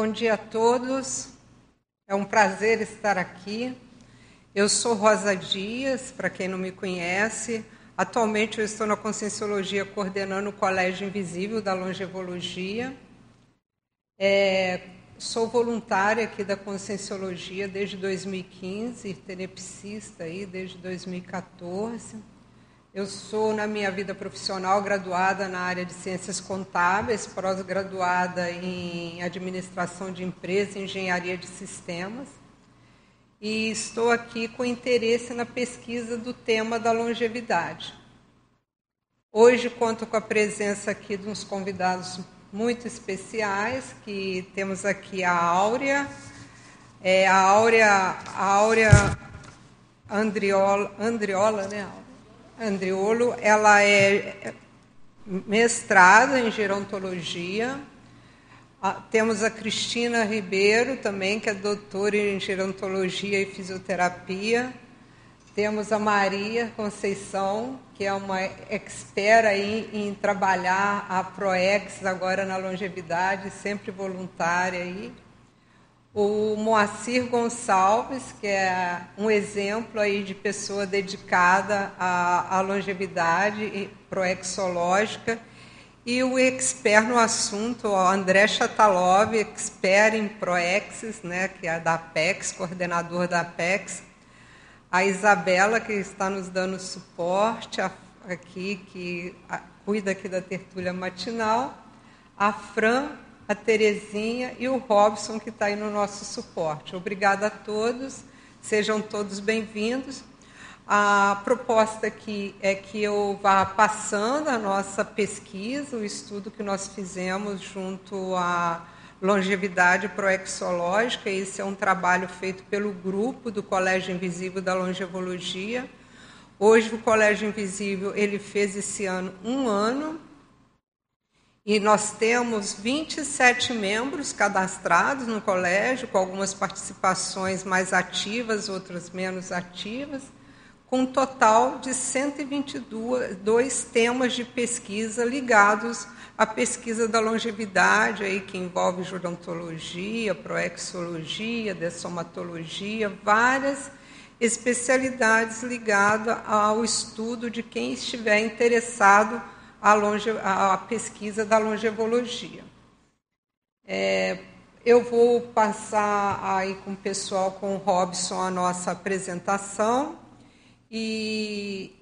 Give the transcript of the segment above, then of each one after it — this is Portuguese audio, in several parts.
Bom dia a todos. É um prazer estar aqui. Eu sou Rosa Dias, para quem não me conhece. Atualmente eu estou na Conscienciologia coordenando o Colégio Invisível da Longevologia. É, sou voluntária aqui da Conscienciologia desde 2015, tenepsista aí desde 2014. Eu sou, na minha vida profissional, graduada na área de Ciências Contábeis, pós-graduada em Administração de Empresas e Engenharia de Sistemas. E estou aqui com interesse na pesquisa do tema da longevidade. Hoje conto com a presença aqui de uns convidados muito especiais, que temos aqui a Áurea, é, a Áurea, a Áurea Andriola, Andriola, né, Áurea? Andriolo, ela é mestrada em gerontologia. Temos a Cristina Ribeiro também, que é doutora em gerontologia e fisioterapia. Temos a Maria Conceição, que é uma expert aí em trabalhar a ProEx agora na longevidade, sempre voluntária aí o Moacir Gonçalves, que é um exemplo aí de pessoa dedicada à, à longevidade proexológica, e o expert no assunto, o André Chatalov, expert em proexes, né, que é da Apex, coordenador da Apex, a Isabela, que está nos dando suporte aqui, que cuida aqui da tertúlia matinal, a Fran, a Terezinha e o Robson, que está aí no nosso suporte. Obrigada a todos, sejam todos bem-vindos. A proposta aqui é que eu vá passando a nossa pesquisa, o estudo que nós fizemos junto à longevidade proexológica. Esse é um trabalho feito pelo grupo do Colégio Invisível da Longevologia. Hoje o Colégio Invisível ele fez esse ano um ano e nós temos 27 membros cadastrados no colégio, com algumas participações mais ativas, outras menos ativas, com um total de 122 temas de pesquisa ligados à pesquisa da longevidade, aí, que envolve gerontologia, proexologia, dessomatologia, várias especialidades ligadas ao estudo de quem estiver interessado a, longe, a pesquisa da longevologia. É, eu vou passar aí com o pessoal, com o Robson, a nossa apresentação e,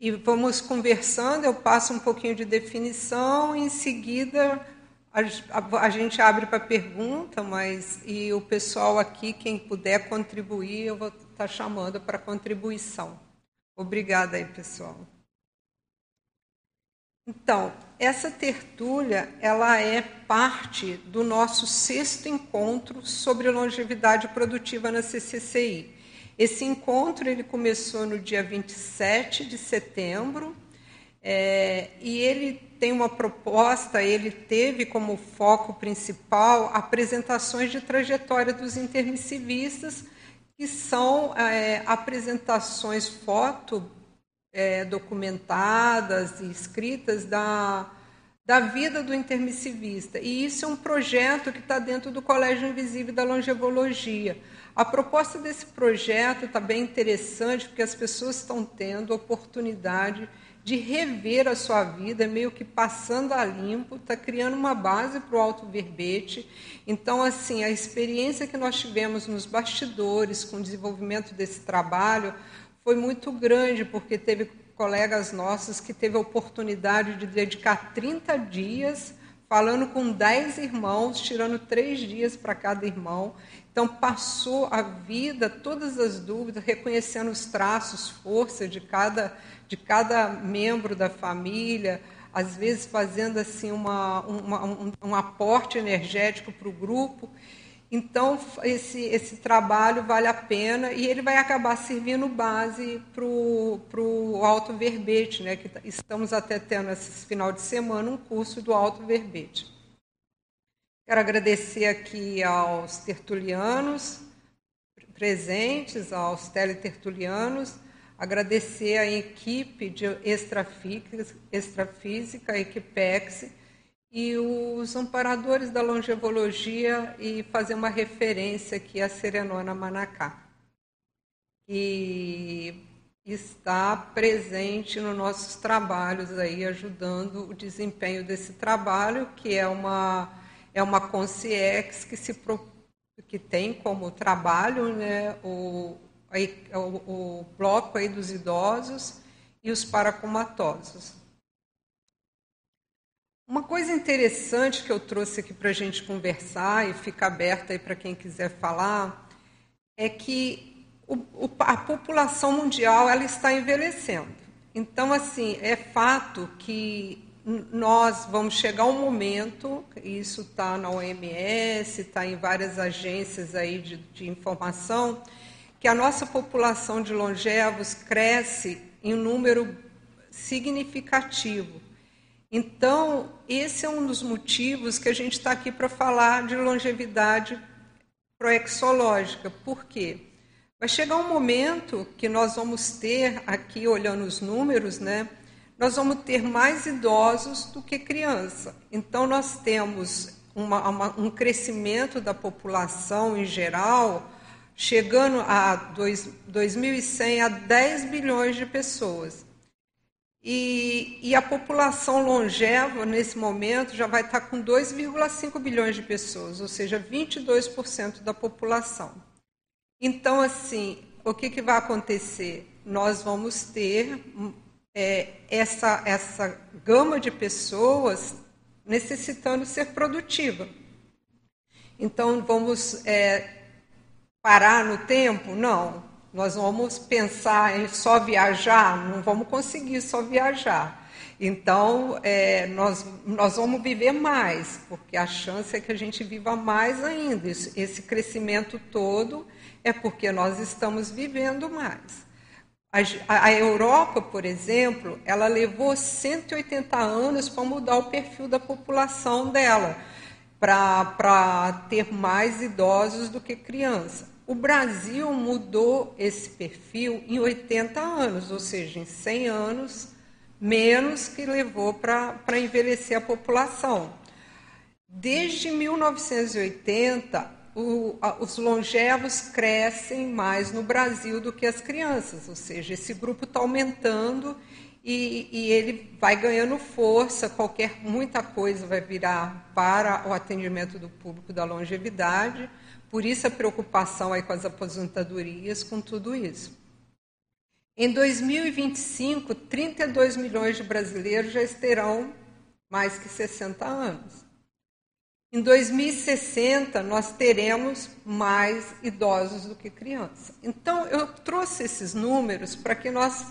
e vamos conversando. Eu passo um pouquinho de definição, em seguida a, a, a gente abre para pergunta, mas e o pessoal aqui, quem puder contribuir, eu vou estar tá chamando para contribuição. Obrigada aí, pessoal. Então, essa tertúlia ela é parte do nosso sexto encontro sobre longevidade produtiva na CCCI. Esse encontro ele começou no dia 27 de setembro é, e ele tem uma proposta, ele teve como foco principal apresentações de trajetória dos intermissivistas, que são é, apresentações foto é, documentadas e escritas da, da vida do intermissivista. E isso é um projeto que está dentro do Colégio Invisível da Longevologia. A proposta desse projeto está bem interessante, porque as pessoas estão tendo oportunidade de rever a sua vida, meio que passando a limpo, está criando uma base para o auto-verbete. Então, assim, a experiência que nós tivemos nos bastidores com o desenvolvimento desse trabalho foi muito grande, porque teve colegas nossos que teve a oportunidade de dedicar 30 dias falando com 10 irmãos, tirando três dias para cada irmão. Então, passou a vida, todas as dúvidas, reconhecendo os traços, força de cada, de cada membro da família, às vezes fazendo assim uma, uma um, um aporte energético para o grupo. Então, esse, esse trabalho vale a pena e ele vai acabar servindo base para o alto verbete, né? que estamos até tendo esse final de semana um curso do alto verbete. Quero agradecer aqui aos tertulianos presentes, aos teletertulianos, agradecer à equipe de extrafísica, extrafísica a Equipex, e os amparadores da longevologia e fazer uma referência aqui à Serenona Manacá, que está presente nos nossos trabalhos aí, ajudando o desempenho desse trabalho, que é uma, é uma consciex que, se, que tem como trabalho né, o, o, o bloco aí dos idosos e os paracomatosos. Uma coisa interessante que eu trouxe aqui para a gente conversar e fica aberta aí para quem quiser falar é que o, o, a população mundial ela está envelhecendo. Então, assim, é fato que nós vamos chegar um momento, isso está na OMS, está em várias agências aí de, de informação, que a nossa população de longevos cresce em um número significativo. Então, esse é um dos motivos que a gente está aqui para falar de longevidade proexológica. Por quê? Vai chegar um momento que nós vamos ter, aqui olhando os números, né? Nós vamos ter mais idosos do que criança. Então, nós temos uma, uma, um crescimento da população em geral, chegando a dois, 2100 a 10 bilhões de pessoas. E, e, a população longeva, nesse momento, já vai estar com 2,5 bilhões de pessoas, ou seja, 22% da população. Então, assim, o que, que vai acontecer? Nós vamos ter é, essa, essa gama de pessoas necessitando ser produtiva. Então, vamos é, parar no tempo? Não. Nós vamos pensar em só viajar? Não vamos conseguir só viajar. Então, é, nós, nós vamos viver mais, porque a chance é que a gente viva mais ainda. Esse crescimento todo é porque nós estamos vivendo mais. A, a Europa, por exemplo, ela levou 180 anos para mudar o perfil da população dela, para ter mais idosos do que crianças. O Brasil mudou esse perfil em 80 anos, ou seja, em 100 anos, menos que levou para envelhecer a população. Desde 1980, o, a, os longevos crescem mais no Brasil do que as crianças, ou seja, esse grupo está aumentando e, e, ele vai ganhando força. Qualquer muita coisa vai virar para o atendimento do público da longevidade. Por isso a preocupação aí com as aposentadorias, com tudo isso. Em 2025, 32 milhões de brasileiros já terão mais que 60 anos. Em 2060, nós teremos mais idosos do que crianças. Então, eu trouxe esses números para que nós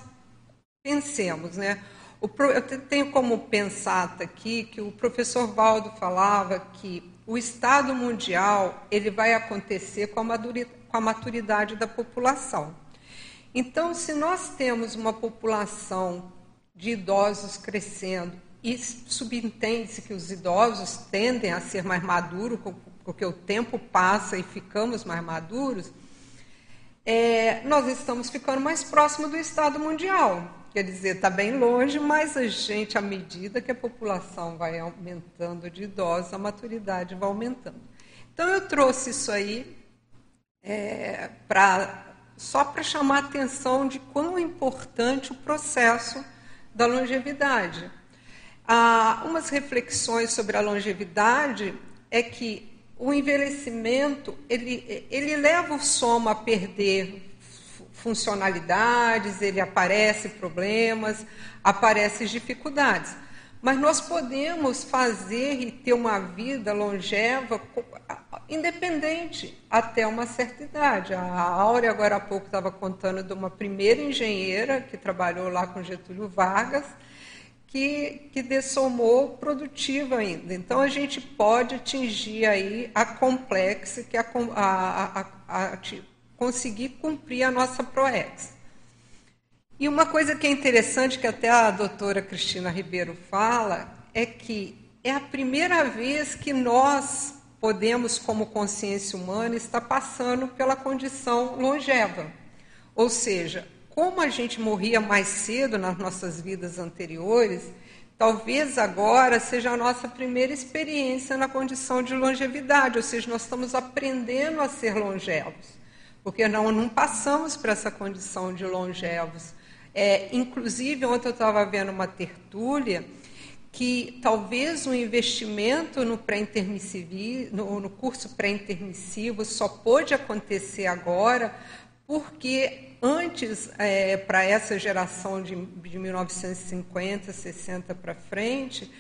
pensemos. Né? Eu tenho como pensar aqui que o professor Valdo falava que o estado mundial ele vai acontecer com a maturidade da população. Então, se nós temos uma população de idosos crescendo e subentende-se que os idosos tendem a ser mais maduros, porque o tempo passa e ficamos mais maduros, é, nós estamos ficando mais próximo do estado mundial. Quer dizer, está bem longe, mas a gente, à medida que a população vai aumentando de idosos, a maturidade vai aumentando. Então, eu trouxe isso aí é, pra, só para chamar a atenção de quão importante o processo da longevidade. Ah, umas reflexões sobre a longevidade é que o envelhecimento ele, ele leva o soma a perder funcionalidades, ele aparece problemas, aparecem dificuldades. Mas nós podemos fazer e ter uma vida longeva independente até uma certa idade. A Áurea, agora há pouco, estava contando de uma primeira engenheira que trabalhou lá com Getúlio Vargas, que, que dessomou produtiva ainda. Então, a gente pode atingir aí a complexa, que é a, a, a, a conseguir cumprir a nossa PROEX. E uma coisa que é interessante, que até a doutora Cristina Ribeiro fala, é que é a primeira vez que nós podemos, como consciência humana, estar passando pela condição longeva. Ou seja, como a gente morria mais cedo nas nossas vidas anteriores, talvez agora seja a nossa primeira experiência na condição de longevidade, ou seja, nós estamos aprendendo a ser longevos, porque não, não passamos para essa condição de longevos. É, inclusive, ontem eu estava vendo uma tertúlia que talvez o investimento no, pré no, no curso pré-intermissivo só pôde acontecer agora porque antes, é, para essa geração de, de 1950, 60 para frente,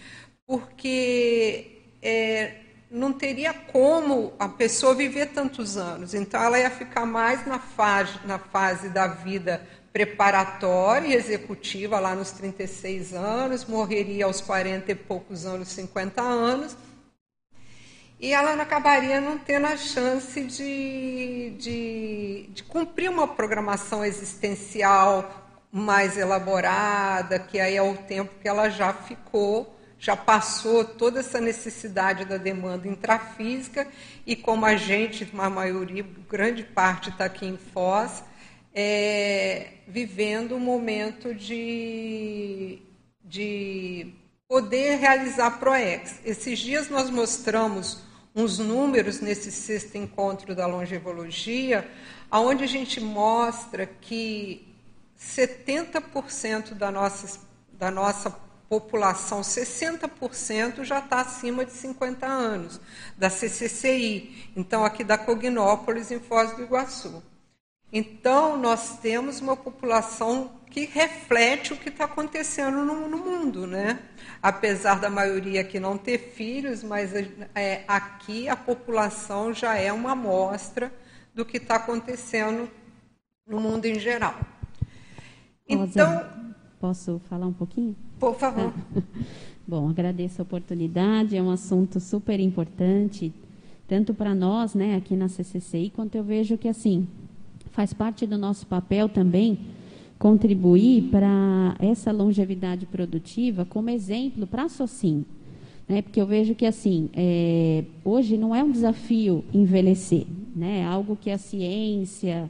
porque é, não teria como a pessoa viver tantos anos. Então, ela ia ficar mais na fase, na fase da vida preparatória e executiva, lá nos 36 anos, morreria aos 40 e poucos anos, 50 anos, e ela acabaria não tendo a chance de, de, de cumprir uma programação existencial mais elaborada, que aí é o tempo que ela já ficou, já passou toda essa necessidade da demanda intrafísica, e como a gente, uma maioria, grande parte está aqui em Foz, é, vivendo um momento de, de poder realizar ProEx. Esses dias nós mostramos uns números nesse sexto encontro da longevologia, aonde a gente mostra que 70% da nossa, da nossa população, 60% já está acima de 50 anos, da CCCI, então aqui da Cognópolis, em Foz do Iguaçu. Então, nós temos uma população que reflete o que está acontecendo no, no, mundo, né? Apesar da maioria aqui não ter filhos, mas é, aqui a população já é uma amostra do que está acontecendo no mundo em geral. Então, posso falar um pouquinho? Por favor. Bom, agradeço a oportunidade, é um assunto super importante, tanto para nós, né, aqui na CCCI, quanto eu vejo que, assim, faz parte do nosso papel também contribuir para essa longevidade produtiva como exemplo para a SOCIM. Né? Porque eu vejo que, assim, é, hoje não é um desafio envelhecer, né? é algo que a ciência,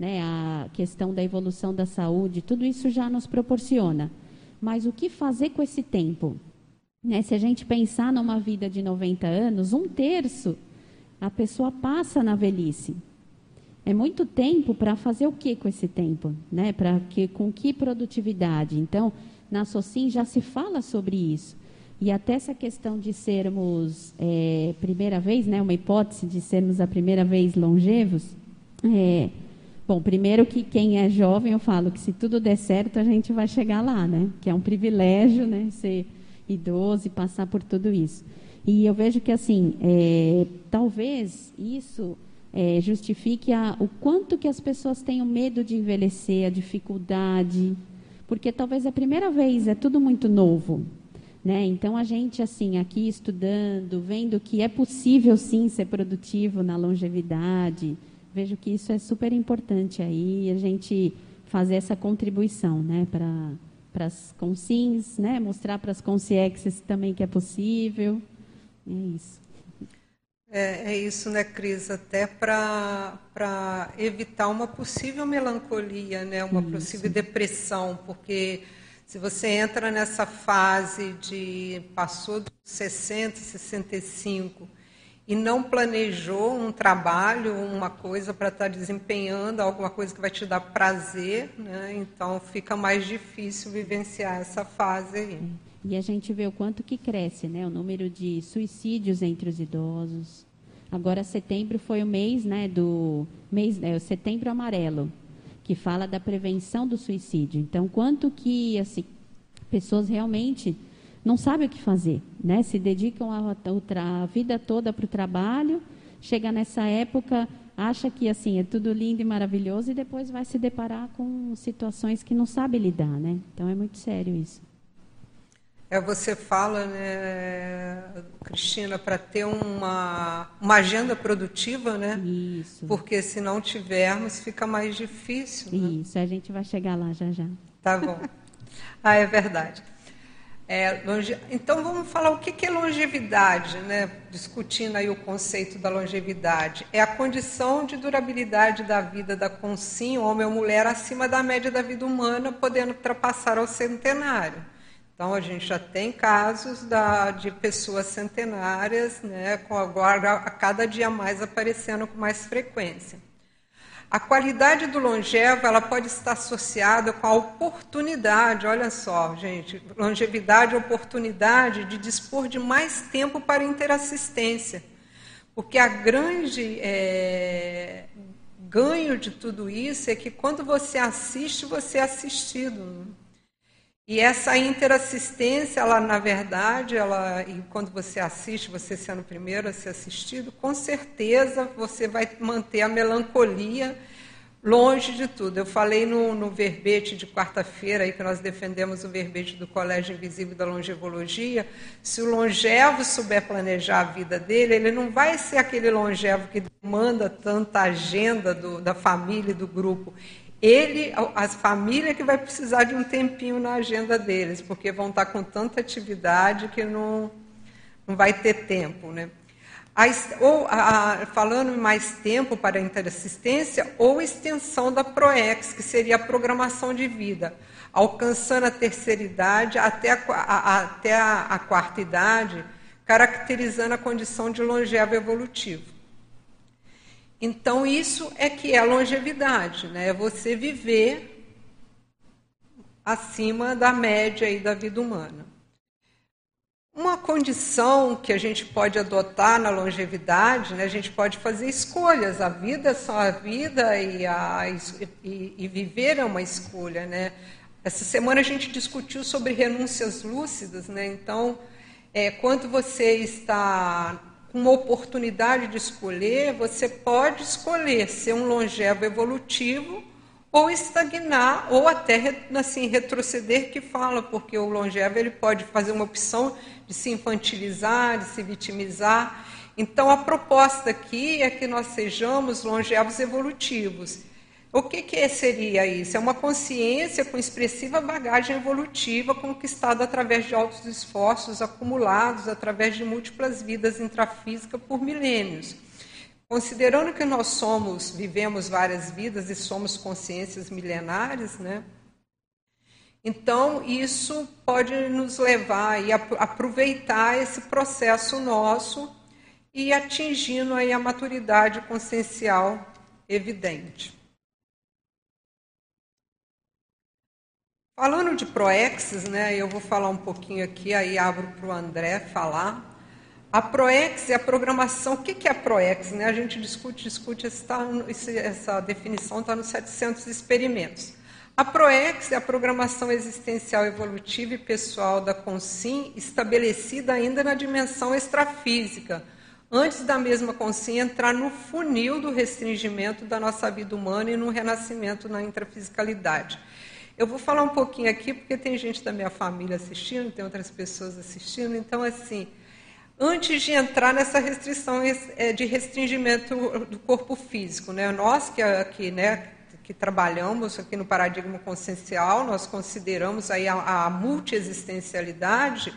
né, a questão da evolução da saúde, tudo isso já nos proporciona. Mas o que fazer com esse tempo? Né? Se a gente pensar numa vida de 90 anos, um terço a pessoa passa na velhice. É muito tempo para fazer o que com esse tempo? Né? Para que, com que produtividade? Então, na SOCIM já se fala sobre isso. E até essa questão de sermos é, primeira vez, né, uma hipótese de sermos a primeira vez longevos, é, bom, primeiro que quem é jovem, eu falo que se tudo der certo, a gente vai chegar lá, né? Que é um privilégio, né? Ser idoso e passar por tudo isso. E eu vejo que, assim, é, talvez isso é, justifique a, o quanto que as pessoas tenham medo de envelhecer, a dificuldade, porque talvez a primeira vez, é tudo muito novo. Né? Então, a gente, assim, aqui estudando, vendo que é possível, sim, ser produtivo na longevidade, vejo que isso é super importante aí, a gente fazer essa contribuição né? para as consins, né? mostrar para as consciexes também que é possível. É isso. É, é isso, né, Cris? Até para evitar uma possível melancolia, né, uma isso. possível depressão, porque se você entra nessa fase de passou dos 60, 65 e não planejou um trabalho, uma coisa para estar tá desempenhando, alguma coisa que vai te dar prazer, né? então fica mais difícil vivenciar essa fase aí. E a gente vê o quanto que cresce, né? O número de suicídios entre os idosos. Agora setembro foi o mês, né, do mês, é, o setembro amarelo, que fala da prevenção do suicídio. Então, quanto que assim, pessoas realmente não sabem o que fazer, né? Se dedicam a, a, a vida toda para o trabalho, chega nessa época acha que assim é tudo lindo e maravilhoso e depois vai se deparar com situações que não sabe lidar, né? Então é muito sério isso. É, você fala, né, Cristina, para ter uma, uma agenda produtiva, né? Isso. Porque se não tivermos, fica mais difícil. Né? Isso, a gente vai chegar lá já já. Tá bom. ah, é verdade. É, longe... Então vamos falar o que é longevidade, né? discutindo aí o conceito da longevidade. É a condição de durabilidade da vida da consim, homem ou mulher, acima da média da vida humana, podendo ultrapassar ao centenário. Então, a gente já tem casos da, de pessoas centenárias, né, com agora a cada dia mais aparecendo com mais frequência. A qualidade do longevo ela pode estar associada com a oportunidade, olha só, gente, longevidade, oportunidade de dispor de mais tempo para interassistência. Porque a grande é, ganho de tudo isso é que quando você assiste, você é assistido. E essa interassistência, ela na verdade, ela, e quando você assiste, você sendo o primeiro a ser assistido, com certeza você vai manter a melancolia longe de tudo. Eu falei no, no verbete de quarta-feira, aí que nós defendemos o verbete do Colégio Invisível da Longevologia, se o longevo souber planejar a vida dele, ele não vai ser aquele longevo que demanda tanta agenda do, da família e do grupo. Ele, as famílias que vai precisar de um tempinho na agenda deles, porque vão estar com tanta atividade que não, não vai ter tempo, né? A, ou a, falando em mais tempo para a interassistência, ou extensão da PROEX, que seria a programação de vida, alcançando a terceira idade até a, a, até a, quarta idade, caracterizando a condição de longevo evolutivo. Então, isso é que é longevidade, né? é você viver acima da média aí da vida humana. Uma condição que a gente pode adotar na longevidade, né, a gente pode fazer escolhas. A vida é só a vida e, a, e, e viver é uma escolha. Né? Essa semana a gente discutiu sobre renúncias lúcidas. Né? Então, é, quando você está uma oportunidade de escolher, você pode escolher ser um longevo evolutivo ou estagnar, ou até assim, retroceder, que fala, porque o longevo ele pode fazer uma opção de se infantilizar, de se vitimizar. Então, a proposta aqui é que nós sejamos longevos evolutivos. O que, que seria isso? É uma consciência com expressiva bagagem evolutiva conquistada através de altos esforços acumulados através de múltiplas vidas intrafísicas por milênios. Considerando que nós somos, vivemos várias vidas e somos consciências milenares, né? Então, isso pode nos levar a aproveitar esse processo nosso e atingindo aí a maturidade consciencial evidente. Falando de ProExes, né, eu vou falar um pouquinho aqui, aí abro para o André falar. A ProEx é a programação. O que é a ProEx? Né? A gente discute, discute, essa, essa definição está nos 700 experimentos. A ProEx é a programação existencial evolutiva e pessoal da Consim, estabelecida ainda na dimensão extrafísica, antes da mesma Consim entrar no funil do restringimento da nossa vida humana e no renascimento na intrafisicalidade. Eu vou falar um pouquinho aqui, porque tem gente da minha família assistindo, tem outras pessoas assistindo, então, assim, antes de entrar nessa restrição é, de restringimento do corpo físico. Né? Nós que aqui, né, que trabalhamos aqui no paradigma consciencial, nós consideramos aí a, a multiexistencialidade.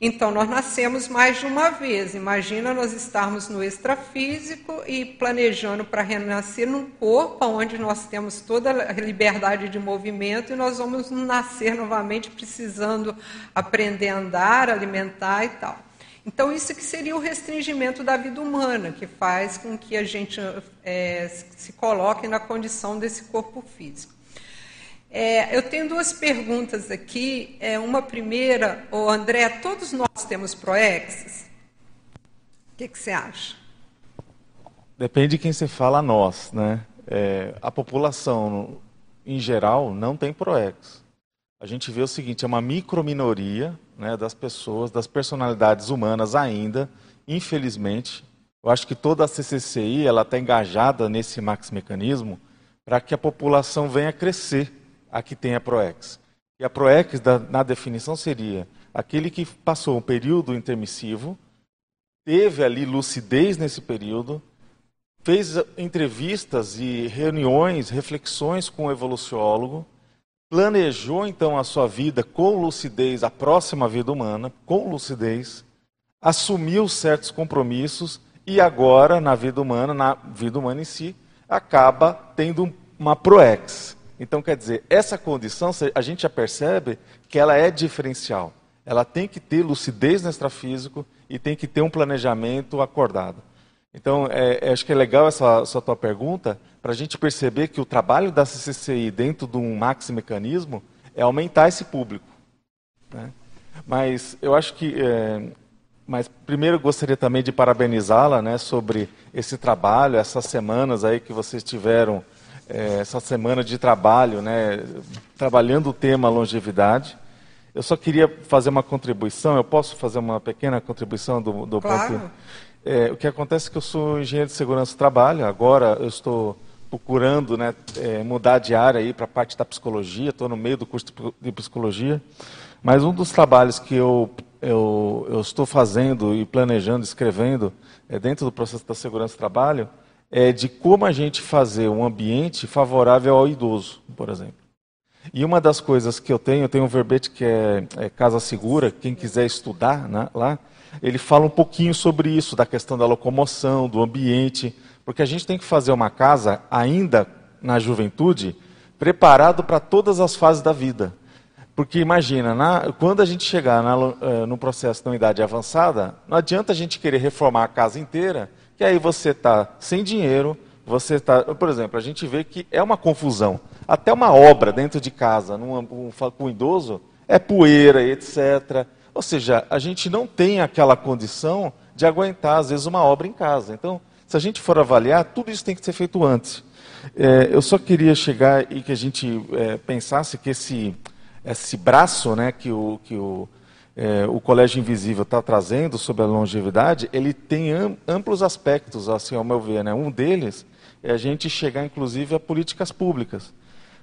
Então, nós nascemos mais de uma vez. Imagina nós estarmos no extrafísico e planejando para renascer num corpo onde nós temos toda a liberdade de movimento e nós vamos nascer novamente precisando aprender a andar, alimentar e tal. Então, isso que seria o restringimento da vida humana, que faz com que a gente é, se coloque na condição desse corpo físico. É, eu tenho duas perguntas aqui. É, uma primeira, o André, todos nós temos proexes? O que, que, você acha? Depende de quem você fala nós, né? É, a população, em geral, não tem proex. A gente vê o seguinte, é uma microminoria né, das pessoas, das personalidades humanas ainda, infelizmente. Eu acho que toda a CCCI está engajada nesse max mecanismo para que a população venha crescer a que tem a PROEX. E a PROEX, na definição, seria aquele que passou um período intermissivo, teve ali lucidez nesse período, fez entrevistas e reuniões, reflexões com o evoluciólogo, planejou então a sua vida com lucidez, a próxima vida humana, com lucidez, assumiu certos compromissos e agora, na vida humana, na vida humana em si, acaba tendo uma proex. Então, quer dizer, essa condição, a gente já percebe que ela é diferencial. Ela tem que ter lucidez no extrafísico e tem que ter um planejamento acordado. Então, é, é acho que é legal essa, essa tua pergunta, para a gente perceber que o trabalho da CCCI dentro de um maxi mecanismo é aumentar esse público. Né? Mas eu acho que é, mas primeiro gostaria também de parabenizá-la né, sobre esse trabalho, essas semanas aí que vocês tiveram, é, essa semana de trabalho, né, trabalhando o tema longevidade. Eu só queria fazer uma contribuição, eu posso fazer uma pequena contribuição do, do claro. ponto? É, o que acontece é que eu sou engenheiro de segurança do trabalho, agora eu estou procurando né, é, mudar de área para a parte da psicologia, estou no meio do curso de psicologia, mas um dos trabalhos que eu eu, eu estou fazendo e planejando, escrevendo, é, dentro do processo da segurança do trabalho, é de como a gente fazer um ambiente favorável ao idoso, por exemplo. E uma das coisas que eu tenho, eu tenho um verbete que é, é Casa Segura, quem quiser estudar né, lá, ele fala um pouquinho sobre isso, da questão da locomoção, do ambiente, porque a gente tem que fazer uma casa, ainda na juventude, preparado para todas as fases da vida. Porque imagina, na, quando a gente chegar na, uh, no processo de uma idade avançada, não adianta a gente querer reformar a casa inteira, que aí você está sem dinheiro, você está. Por exemplo, a gente vê que é uma confusão. Até uma obra dentro de casa, num, um, com um idoso, é poeira, etc. Ou seja, a gente não tem aquela condição de aguentar, às vezes, uma obra em casa. Então, se a gente for avaliar, tudo isso tem que ser feito antes. É, eu só queria chegar e que a gente é, pensasse que esse esse braço né, que o, que o, é, o Colégio Invisível está trazendo sobre a longevidade, ele tem amplos aspectos, assim, ao meu ver. Né? Um deles é a gente chegar, inclusive, a políticas públicas.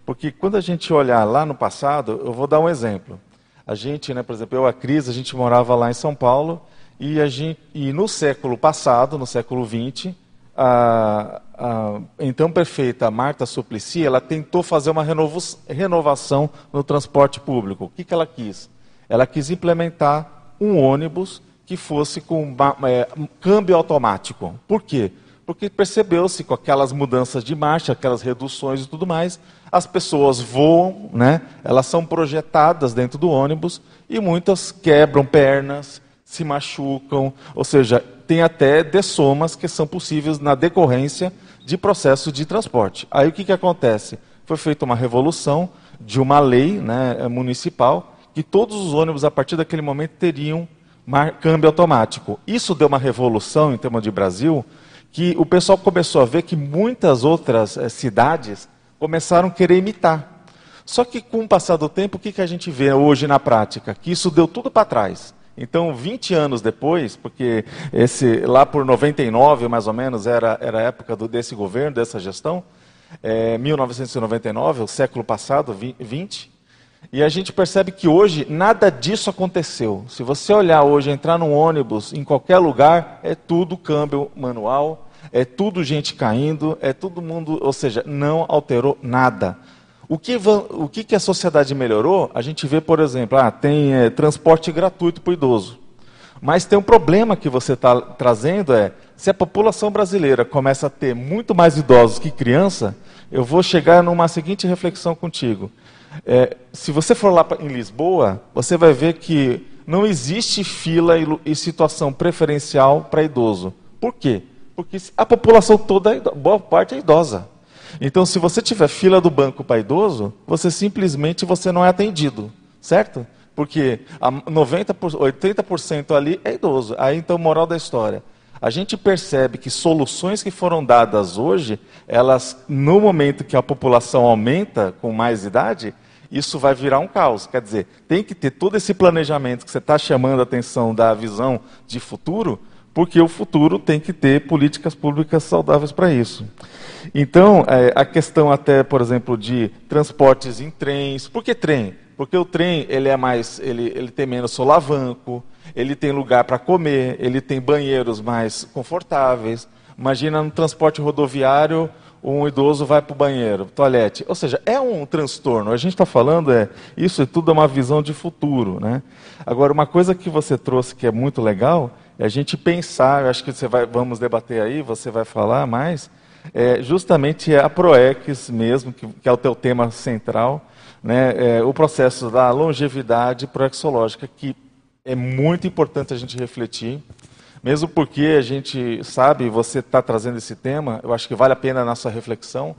Porque quando a gente olhar lá no passado, eu vou dar um exemplo. A gente, né, por exemplo, eu a Cris, a gente morava lá em São Paulo, e, a gente, e no século passado, no século XX, a, a então prefeita Marta Suplicy, ela tentou fazer uma renovação no transporte público. O que, que ela quis? Ela quis implementar um ônibus que fosse com é, câmbio automático. Por quê? Porque percebeu-se com aquelas mudanças de marcha, aquelas reduções e tudo mais, as pessoas voam, né? elas são projetadas dentro do ônibus e muitas quebram pernas, se machucam, ou seja, tem até dessomas que são possíveis na decorrência de processo de transporte. Aí o que, que acontece? Foi feita uma revolução de uma lei né, municipal que todos os ônibus, a partir daquele momento, teriam câmbio automático. Isso deu uma revolução em termos de Brasil, que o pessoal começou a ver que muitas outras eh, cidades começaram a querer imitar. Só que com o passar do tempo, o que, que a gente vê hoje na prática? Que isso deu tudo para trás. Então, 20 anos depois, porque esse lá por 99, mais ou menos, era, era a época do, desse governo, dessa gestão, é, 1999, o século passado, 20, e a gente percebe que hoje nada disso aconteceu. Se você olhar hoje, entrar num ônibus em qualquer lugar, é tudo câmbio manual, é tudo gente caindo, é todo mundo, ou seja, não alterou nada. O que, o que, que a sociedade melhorou? A gente vê, por exemplo, ah, tem é, transporte gratuito para o idoso. Mas tem um problema que você está trazendo é, se a população brasileira começa a ter muito mais idosos que criança, eu vou chegar numa seguinte reflexão contigo. É, se você for lá em Lisboa, você vai ver que não existe fila e, situação preferencial para idoso. Por quê? Porque a população toda, boa parte é idosa. Então, se você tiver fila do banco para idoso, você simplesmente você não é atendido, certo? Porque 90 80% ali é idoso. Aí, então, moral da história. A gente percebe que soluções que foram dadas hoje, elas, no momento que a população aumenta com mais idade, isso vai virar um caos. Quer dizer, tem que ter todo esse planejamento que você está chamando a atenção da visão de futuro, porque o futuro tem que ter políticas públicas saudáveis para isso. Então, é, a questão até, por exemplo, de transportes em trens. Por que trem? Porque o trem ele é mais, ele, ele tem menos solavanco, ele tem lugar para comer, ele tem banheiros mais confortáveis. Imagina no transporte rodoviário, um idoso vai para o banheiro, toalete. Ou seja, é um transtorno. A gente está falando é isso é tudo é uma visão de futuro, né? Agora, uma coisa que você trouxe que é muito legal é a gente pensar, acho que você vai, vamos debater aí, você vai falar mais, é justamente a PROEX mesmo, que, que é o teu tema central, né, é, o processo da longevidade proexológica, que é muito importante a gente refletir, mesmo porque a gente sabe, você está trazendo esse tema, eu acho que vale a pena a nossa reflexão.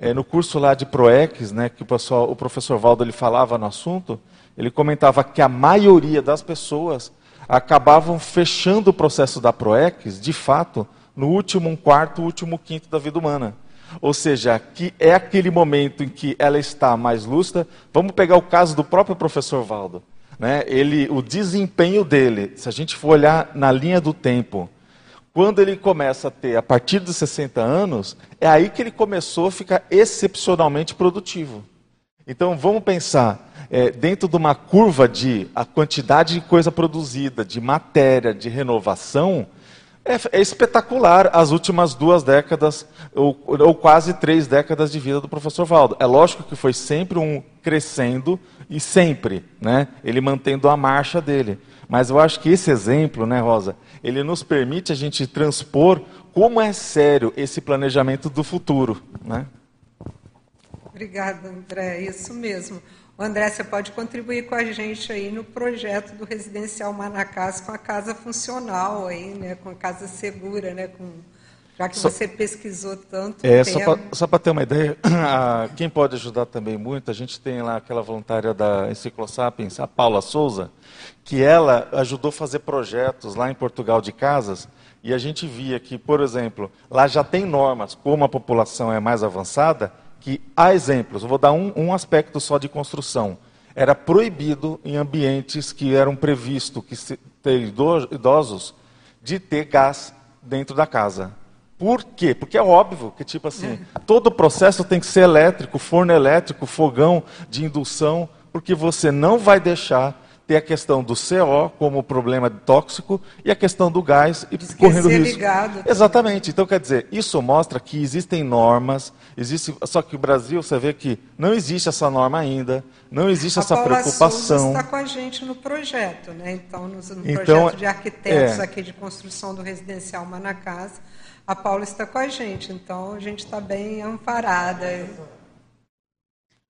É, no curso lá de PROEX, né, que o, pessoal, o professor Valdo ele falava no assunto, ele comentava que a maioria das pessoas acabavam fechando o processo da PROEX, de fato, no último quarto, último quinto da vida humana. Ou seja, que é aquele momento em que ela está mais lúcida. Vamos pegar o caso do próprio professor Valdo. Né? Ele, o desempenho dele, se a gente for olhar na linha do tempo, quando ele começa a ter, a partir dos 60 anos, é aí que ele começou a ficar excepcionalmente produtivo. Então vamos pensar, é, dentro de uma curva de a quantidade de coisa produzida, de matéria, de renovação, é, é espetacular as últimas duas décadas, ou, ou, quase três décadas de vida do professor Valdo. É lógico que foi sempre um crescendo e sempre, né, ele mantendo a marcha dele. Mas eu acho que esse exemplo, né, Rosa, ele nos permite a gente transpor como é sério esse planejamento do futuro, né? Obrigada, André. Isso mesmo. O André, você pode contribuir com a gente aí no projeto do Residencial Manacás com a casa funcional aí, né? Com a casa segura, né? Com, já que só, você pesquisou tanto. É, só para ter uma ideia, quem pode ajudar também muito, a gente tem lá aquela voluntária da Enciclosapiens, a Paula Souza, que ela ajudou a fazer projetos lá em Portugal de casas, e a gente via que, por exemplo, lá já tem normas, como a população é mais avançada, que há exemplos. Eu vou dar um, um aspecto só de construção. Era proibido em ambientes que eram previsto que se, ter idosos de ter gás dentro da casa. Por quê? Porque é óbvio que, tipo assim, todo o processo tem que ser elétrico, forno elétrico, fogão de indução, porque você não vai deixar tem a questão do CO como problema tóxico e a questão do gás e correndo risco. Ligado Exatamente. Então, quer dizer, isso mostra que existem normas, existe, só que o Brasil, você vê que não existe essa norma ainda, não existe a essa Paula preocupação. Souza está com a gente no projeto, né? Então, no, no então, projeto de arquitetos é. aqui de construção do residencial Manacasa, a Paula está com a gente, então a gente está bem amparada.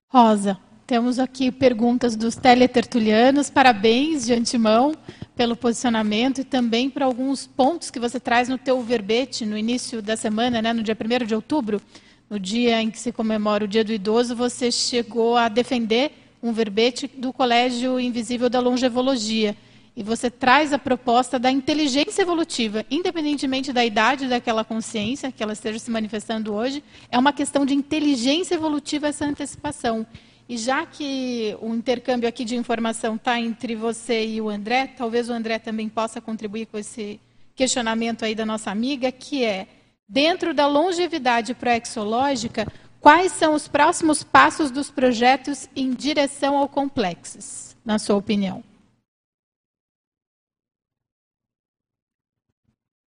Rosa, temos aqui perguntas dos teletertulianos. Parabéns de antemão pelo posicionamento e também por alguns pontos que você traz no teu verbete no início da semana, né, no dia 1 de outubro, no dia em que se comemora o Dia do Idoso, você chegou a defender um verbete do Colégio Invisível da Longevologia. E você traz a proposta da inteligência evolutiva, independentemente da idade daquela consciência que ela esteja se manifestando hoje, é uma questão de inteligência evolutiva essa antecipação. E já que o intercâmbio aqui de informação está entre você e o André, talvez o André também possa contribuir com esse questionamento aí da nossa amiga, que é, dentro da longevidade proexológica, quais são os próximos passos dos projetos em direção ao complexos, na sua opinião?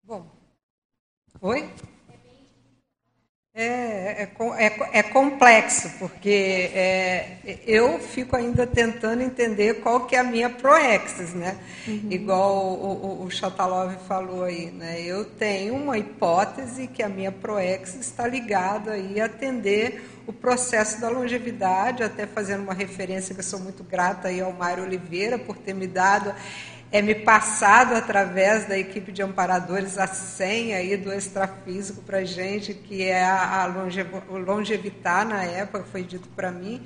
Bom, oi? É, é, é, é, complexo, porque é, eu fico ainda tentando entender qual que é a minha proexis, né? Uhum. Igual o, o, o Chatalov falou aí, né? Eu tenho uma hipótese que a minha proexis está ligada aí a atender o processo da longevidade, até fazendo uma referência que eu sou muito grata aí ao Mário Oliveira por ter me dado é me passado através da equipe de amparadores a senha aí do extrafísico para gente, que é a, a longev, longevitar na época, foi dito para mim.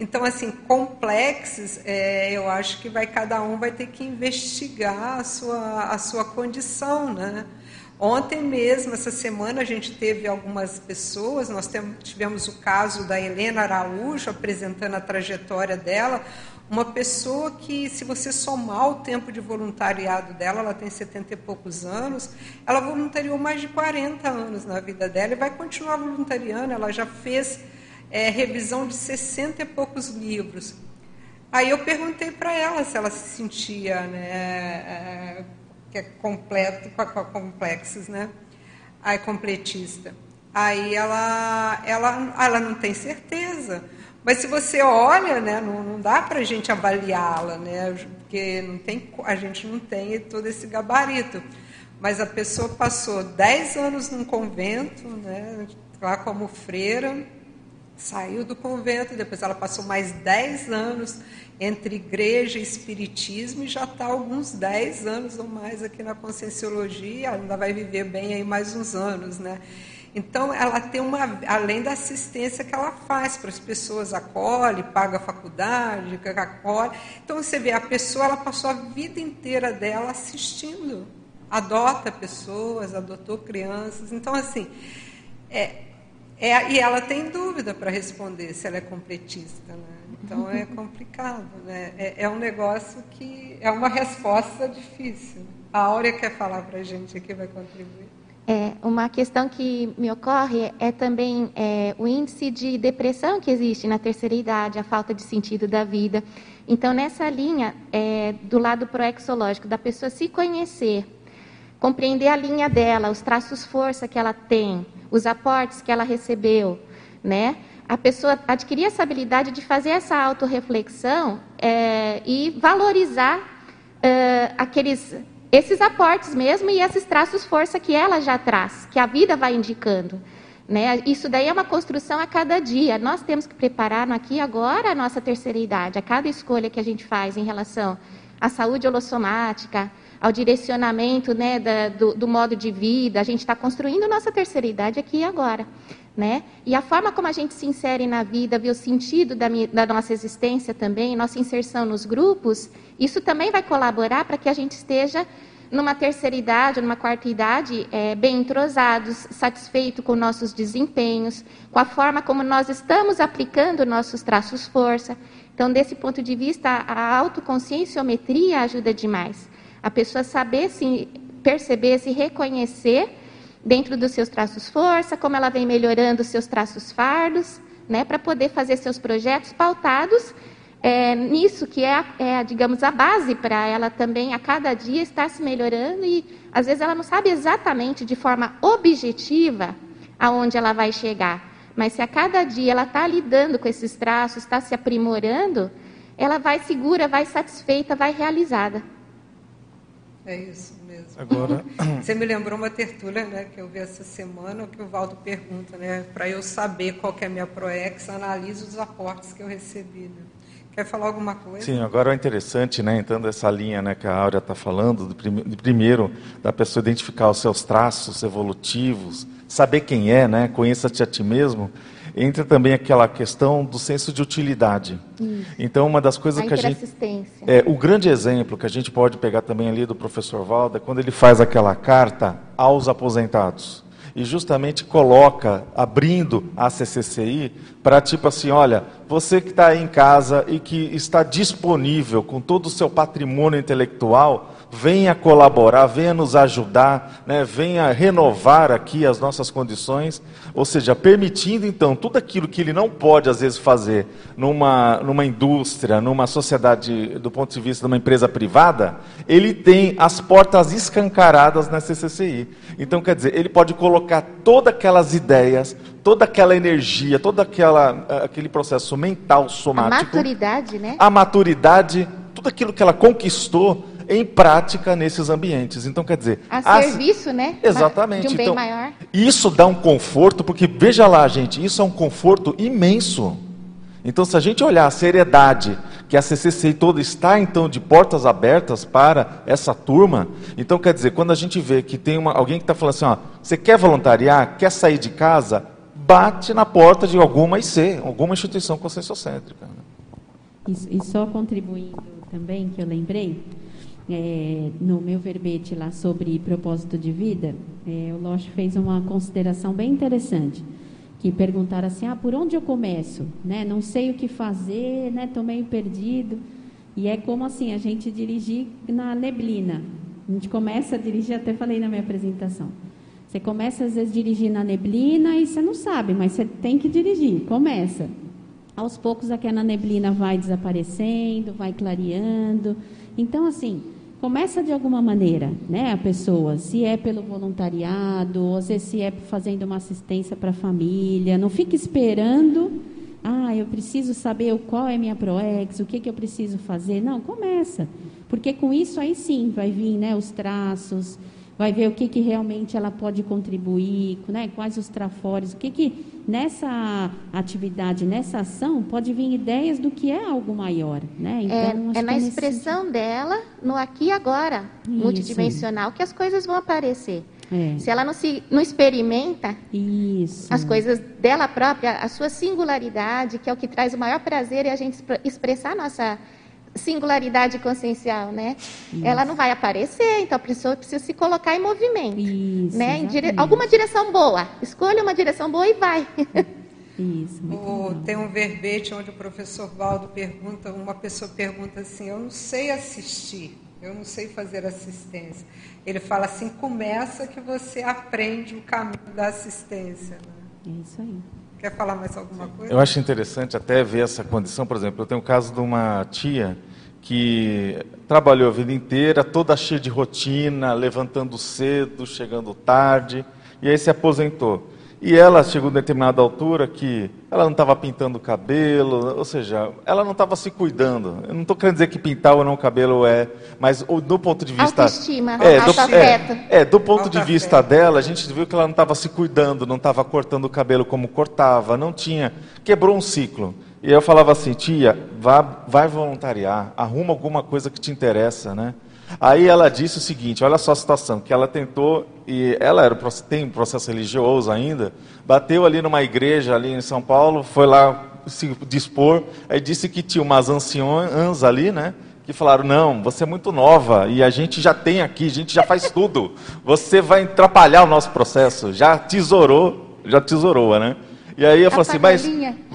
Então, assim, complexos, é, eu acho que vai cada um vai ter que investigar a sua, a sua condição, né? Ontem mesmo, essa semana, a gente teve algumas pessoas, nós tivemos o caso da Helena Araújo apresentando a trajetória dela, uma pessoa que, se você somar o tempo de voluntariado dela, ela tem 70 e poucos anos, ela voluntariou mais de 40 anos na vida dela e vai continuar voluntariando. Ela já fez é, revisão de 60 e poucos livros. Aí eu perguntei para ela se ela se sentia né, é, é completo, com, com complexos, né? Aí completista. Aí ela, ela, ela não tem certeza mas se você olha, né, não, não dá para a gente avaliá-la, né, porque não tem, a gente não tem todo esse gabarito. mas a pessoa passou 10 anos num convento, né, lá como freira, saiu do convento, depois ela passou mais 10 anos entre igreja e espiritismo e já está alguns 10 anos ou mais aqui na Conscienciologia, ainda vai viver bem aí mais uns anos, né? Então, ela tem uma, além da assistência que ela faz para as pessoas, acolhe, paga a faculdade, acolhe. Então, você vê, a pessoa, ela passou a vida inteira dela assistindo, adota pessoas, adotou crianças. Então, assim, é, é, e ela tem dúvida para responder se ela é completista, né? Então é complicado, né? É, é, um negócio que é uma resposta difícil. A Áurea quer falar para a gente aqui, vai contribuir. É, uma questão que me ocorre é também é, o índice de depressão que existe na terceira idade, a falta de sentido da vida. Então, nessa linha, é, do lado proexológico, da pessoa se conhecer, compreender a linha dela, os traços força que ela tem, os aportes que ela recebeu, né? A pessoa adquirir essa habilidade de fazer essa autorreflexão é, e valorizar é, aqueles esses aportes mesmo e esses traços força que ela já traz, que a vida vai indicando. Né? Isso daí é uma construção a cada dia. Nós temos que preparar aqui e agora a nossa terceira idade, a cada escolha que a gente faz em relação à saúde holossomática, ao direcionamento né, da, do, do, modo de vida. A gente está construindo nossa terceira idade aqui e agora. Né? E a forma como a gente se insere na vida, ver o sentido da, da nossa existência também, nossa inserção nos grupos, isso também vai colaborar para que a gente esteja numa terceira idade, numa quarta idade, é, bem entrosados, satisfeitos com nossos desempenhos, com a forma como nós estamos aplicando nossos traços força. Então, desse ponto de vista, a autoconscienciometria ajuda demais. A pessoa saber se perceber, se reconhecer dentro dos seus traços força, como ela vem melhorando os seus traços fardos, né, para poder fazer seus projetos pautados é, nisso que é, é, digamos, a base para ela também a cada dia estar se melhorando e às vezes ela não sabe exatamente de forma objetiva aonde ela vai chegar, mas se a cada dia ela está lidando com esses traços, está se aprimorando, ela vai segura, vai satisfeita, vai realizada. É isso mesmo. Agora, você me lembrou uma tertúlia, né, que eu vi essa semana, que o Valdo pergunta, né, para eu saber qual que é a minha proex, analise os aportes que eu recebi. Né? Quer falar alguma coisa? Sim, agora é interessante, né, entrando essa linha né, que a Áurea está falando, de, primeiro, da pessoa identificar os seus traços evolutivos, saber quem é, né, conheça-te a ti mesmo, entra também aquela questão do senso de utilidade. Isso. Então, uma das coisas a que a gente. É, o grande exemplo que a gente pode pegar também ali do professor Valda é quando ele faz aquela carta aos aposentados e justamente coloca, abrindo a CCCI, para tipo assim, olha, você que está aí em casa e que está disponível com todo o seu patrimônio intelectual, venha colaborar, venha nos ajudar, né, venha renovar aqui as nossas condições, ou seja, permitindo então tudo aquilo que ele não pode às vezes fazer numa, numa indústria, numa sociedade, do ponto de vista de uma empresa privada, ele tem as portas escancaradas na CCCI. Então, quer dizer, ele pode colocar todas aquelas ideias, toda aquela energia, todo aquela, aquele processo mental somático. A maturidade, né? A maturidade, tudo aquilo que ela conquistou em prática nesses ambientes. Então, quer dizer. A serviço, né? Exatamente. De um bem então, maior. Isso dá um conforto, porque veja lá, gente, isso é um conforto imenso. Então, se a gente olhar a seriedade que a CCC toda está, então, de portas abertas para essa turma, então, quer dizer, quando a gente vê que tem uma, alguém que está falando assim, ó, você quer voluntariar, quer sair de casa, bate na porta de alguma IC, alguma instituição conscienciocêntrica. Né? E, e só contribuindo também, que eu lembrei, é, no meu verbete lá sobre propósito de vida, é, o Loche fez uma consideração bem interessante, que perguntaram assim, ah, por onde eu começo? Né? Não sei o que fazer, né? Estou meio perdido. E é como assim, a gente dirigir na neblina. A gente começa a dirigir, até falei na minha apresentação. Você começa às vezes a dirigir na neblina e você não sabe, mas você tem que dirigir, começa. Aos poucos aquela neblina vai desaparecendo, vai clareando. Então, assim, começa de alguma maneira, né, a pessoa, se é pelo voluntariado, ou se é fazendo uma assistência para a família, não fique esperando, ah, eu preciso saber qual é minha proex, o que, que eu preciso fazer. Não, começa, porque com isso aí sim vai vir, né, os traços, vai ver o que, que realmente ela pode contribuir, né? quais os trafores, o que, que nessa atividade, nessa ação, pode vir ideias do que é algo maior. Né? Então, é, é na é expressão nesse... dela, no aqui e agora, Isso. multidimensional, que as coisas vão aparecer. É. Se ela não, se, não experimenta Isso. as coisas dela própria, a sua singularidade, que é o que traz o maior prazer, é a gente expressar a nossa singularidade consciencial, né? Isso. Ela não vai aparecer, então a pessoa precisa se colocar em movimento, Isso, né? Em dire... Alguma direção boa, escolha uma direção boa e vai. Isso. O, tem um verbete onde o professor Valdo pergunta, uma pessoa pergunta assim, eu não sei assistir, eu não sei fazer assistência. Ele fala assim, começa que você aprende o caminho da assistência. Né? É isso aí. Quer falar mais alguma coisa? Eu acho interessante até ver essa condição, por exemplo, eu tenho o caso de uma tia que trabalhou a vida inteira, toda cheia de rotina, levantando cedo, chegando tarde, e aí se aposentou. E ela chegou a determinada altura que ela não estava pintando o cabelo, ou seja, ela não estava se cuidando. Eu não estou querendo dizer que pintar ou não o cabelo é, mas do ponto de vista. Autoestima, é, do, é, é, do ponto de vista dela, a gente viu que ela não estava se cuidando, não estava cortando o cabelo como cortava, não tinha. Quebrou um ciclo. E eu falava assim, tia, vá, vai voluntariar, arruma alguma coisa que te interessa, né? Aí ela disse o seguinte, olha só a situação, que ela tentou, e ela era, tem um processo religioso ainda, bateu ali numa igreja ali em São Paulo, foi lá se dispor, aí disse que tinha umas anciãs ali, né? Que falaram, não, você é muito nova e a gente já tem aqui, a gente já faz tudo. Você vai atrapalhar o nosso processo. Já tesourou, já tesourou, né? E aí eu falei assim, mas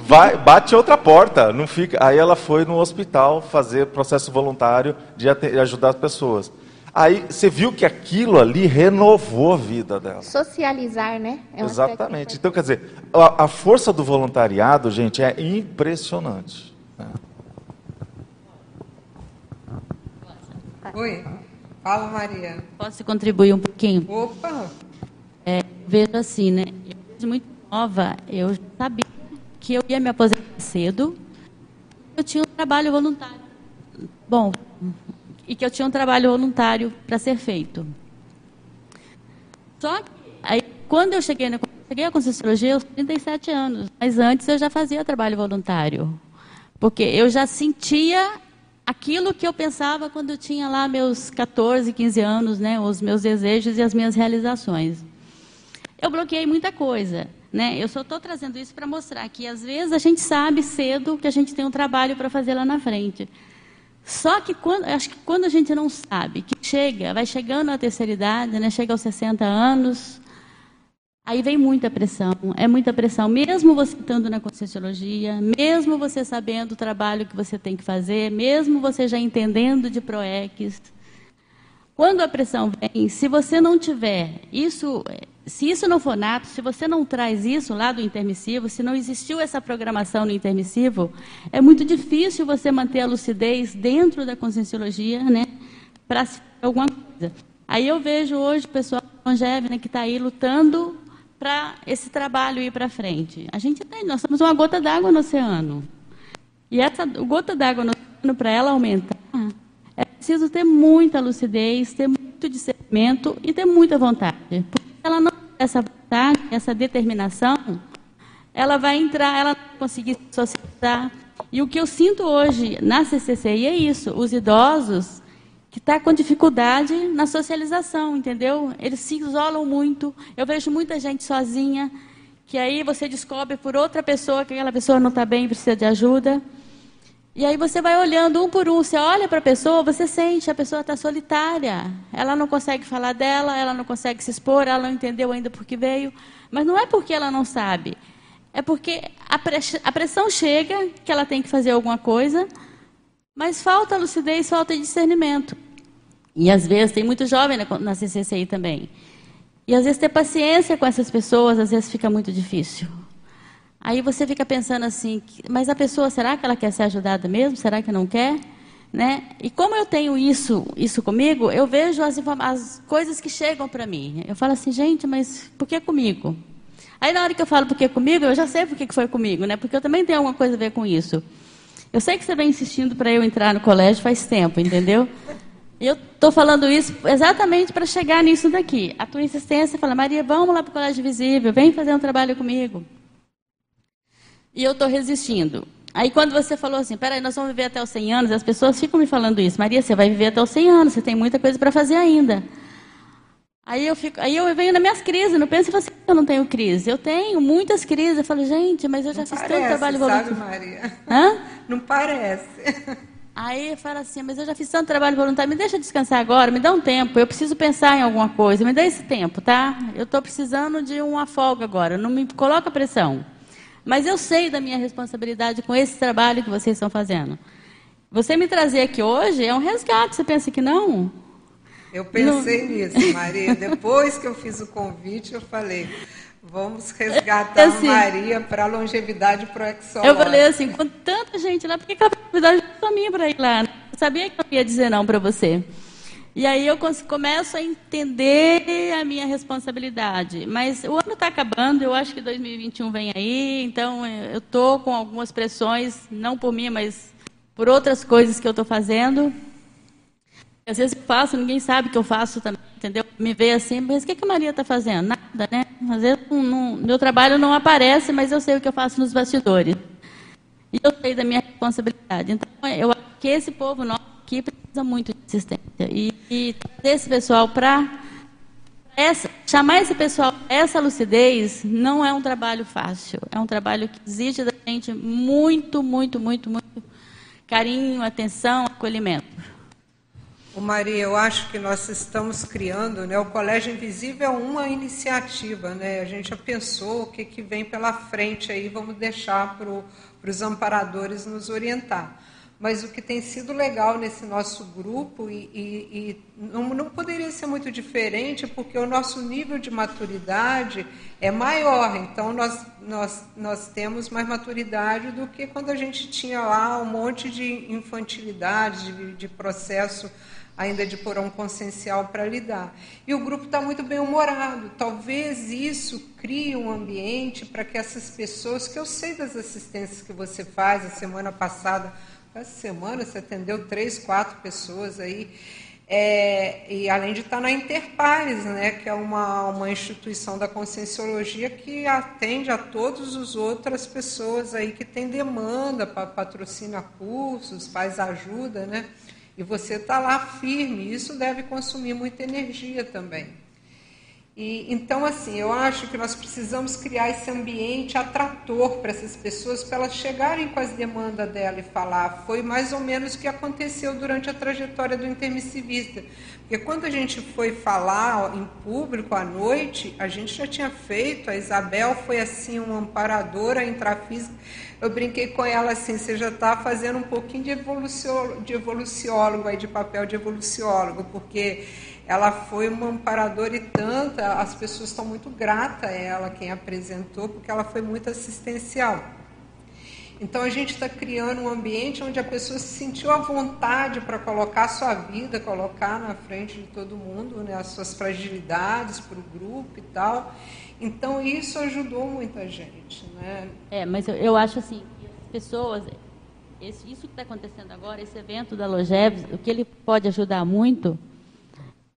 vai, bate outra porta, não fica. Aí ela foi no hospital fazer processo voluntário de ajudar as pessoas. Aí você viu que aquilo ali renovou a vida dela. Socializar, né? É Exatamente. Então, quer dizer, a, a, força do voluntariado, gente, é impressionante. Né? Oi, fala Maria. Posso contribuir um pouquinho? Opa! É, vejo assim, né? Eu vejo muito nova, eu sabia que eu ia me aposentar cedo. Eu tinha um trabalho voluntário. Bom, e que eu tinha um trabalho voluntário para ser feito. Só que, aí, quando eu cheguei, na, cheguei à Conscienciologia, aos 37 anos, mas antes eu já fazia trabalho voluntário. Porque eu já sentia aquilo que eu pensava quando eu tinha lá meus 14, 15 anos, né, os meus desejos e as minhas realizações. Eu bloqueei muita coisa. Né? Eu só estou trazendo isso para mostrar que, às vezes, a gente sabe cedo que a gente tem um trabalho para fazer lá na frente. Só que, quando, acho que quando a gente não sabe, que chega, vai chegando à terceira idade, né? chega aos 60 anos, aí vem muita pressão. É muita pressão, mesmo você estando na Conscienciologia, mesmo você sabendo o trabalho que você tem que fazer, mesmo você já entendendo de PROEX. Quando a pressão vem, se você não tiver isso se isso não for nato, se você não traz isso lá do intermissivo, se não existiu essa programação no intermissivo, é muito difícil você manter a lucidez dentro da conscienciologia, né, para alguma coisa. Aí eu vejo hoje o pessoal longeve, né, que está aí lutando para esse trabalho ir para frente. A gente tem, nós somos uma gota d'água no oceano. E essa gota d'água no oceano, para ela aumentar, é preciso ter muita lucidez, ter muito discernimento e ter muita vontade. Porque ela não essa vontade, essa determinação, ela vai entrar, ela vai conseguir socializar. E o que eu sinto hoje na CCCI é isso: os idosos que estão tá com dificuldade na socialização, entendeu? Eles se isolam muito. Eu vejo muita gente sozinha, que aí você descobre por outra pessoa que aquela pessoa não está bem e precisa de ajuda. E aí você vai olhando um por um, você olha para a pessoa, você sente, a pessoa está solitária. Ela não consegue falar dela, ela não consegue se expor, ela não entendeu ainda por que veio. Mas não é porque ela não sabe. É porque a pressão chega que ela tem que fazer alguma coisa, mas falta lucidez, falta discernimento. E às vezes tem muito jovem na CCCI também. E às vezes ter paciência com essas pessoas, às vezes fica muito difícil. Aí você fica pensando assim, mas a pessoa, será que ela quer ser ajudada mesmo? Será que não quer? Né? E como eu tenho isso, isso comigo, eu vejo as, as coisas que chegam para mim. Eu falo assim, gente, mas por que comigo? Aí na hora que eu falo por que comigo, eu já sei por que foi comigo, né? Porque eu também tenho alguma coisa a ver com isso. Eu sei que você vem insistindo para eu entrar no colégio faz tempo, entendeu? E eu estou falando isso exatamente para chegar nisso daqui. A tua insistência fala, Maria, vamos lá para o Colégio Visível, vem fazer um trabalho comigo. E eu estou resistindo. Aí quando você falou assim, peraí, nós vamos viver até os 100 anos, as pessoas ficam me falando isso. Maria, você vai viver até os 100 anos, você tem muita coisa para fazer ainda. Aí eu, fico, aí eu venho nas minhas crises, não penso assim, eu não tenho crise. Eu tenho muitas crises. Eu falo, gente, mas eu já não fiz parece, tanto trabalho voluntário. Sabe, Maria? Hã? Não parece. Aí eu falo assim, mas eu já fiz tanto trabalho voluntário, me deixa descansar agora, me dá um tempo, eu preciso pensar em alguma coisa, me dá esse tempo, tá? Eu estou precisando de uma folga agora, não me coloca pressão. Mas eu sei da minha responsabilidade com esse trabalho que vocês estão fazendo. Você me trazer aqui hoje é um resgate, você pensa que não? Eu pensei não... nisso, Maria. Depois que eu fiz o convite, eu falei, Vamos resgatar assim, a Maria para a longevidade proexológica. Eu falei assim, com tanta gente lá, por que, a longevidade não minha para ir lá? Eu sabia que eu ia dizer não para você. E aí eu começo a entender a minha responsabilidade. Mas o ano está acabando, eu acho que 2021 vem aí, então eu estou com algumas pressões, não por mim, mas por outras coisas que eu estou fazendo. Às vezes eu faço, ninguém sabe que eu faço também, entendeu? Me vê assim, mas o que, que a Maria está fazendo? Nada, né? Às vezes não, não, meu trabalho não aparece, mas eu sei o que eu faço nos bastidores. E eu sei da minha responsabilidade. Então, eu acho que esse povo nosso aqui precisa muito de assistência. E, e esse pessoal para chamar esse pessoal essa lucidez não é um trabalho fácil. É um trabalho que exige da gente muito, muito, muito, muito carinho, atenção, acolhimento. Maria, eu acho que nós estamos criando, né? O Colégio Invisível é uma iniciativa, né? A gente já pensou o que, que vem pela frente aí, vamos deixar para os amparadores nos orientar. Mas o que tem sido legal nesse nosso grupo, e, e, e não, não poderia ser muito diferente, porque o nosso nível de maturidade é maior. Então, nós, nós, nós temos mais maturidade do que quando a gente tinha lá um monte de infantilidade, de, de processo ainda de porão consciencial para lidar. E o grupo está muito bem humorado. Talvez isso crie um ambiente para que essas pessoas, que eu sei das assistências que você faz, a semana passada, essa semana você atendeu três, quatro pessoas aí, é, e além de estar na Interpares, né, que é uma, uma instituição da conscienciologia que atende a todas as outras pessoas aí que têm demanda, patrocina cursos, faz ajuda, né? E você está lá firme, isso deve consumir muita energia também. E, então, assim, eu acho que nós precisamos criar esse ambiente atrator para essas pessoas, para elas chegarem com as demandas dela e falar. Foi mais ou menos o que aconteceu durante a trajetória do intermissivista. Porque quando a gente foi falar em público à noite, a gente já tinha feito, a Isabel foi assim uma amparadora intrafísica. Eu brinquei com ela assim, você já está fazendo um pouquinho de, evolucio, de evoluciólogo, aí, de papel de evoluciólogo, porque ela foi uma amparadora e tanta, as pessoas estão muito gratas a ela, quem apresentou, porque ela foi muito assistencial. Então a gente está criando um ambiente onde a pessoa se sentiu à vontade para colocar a sua vida, colocar na frente de todo mundo né, as suas fragilidades para o grupo e tal. Então isso ajudou muita gente. Né? É, mas eu, eu acho assim, as pessoas, esse, isso que está acontecendo agora, esse evento da Logev, o que ele pode ajudar muito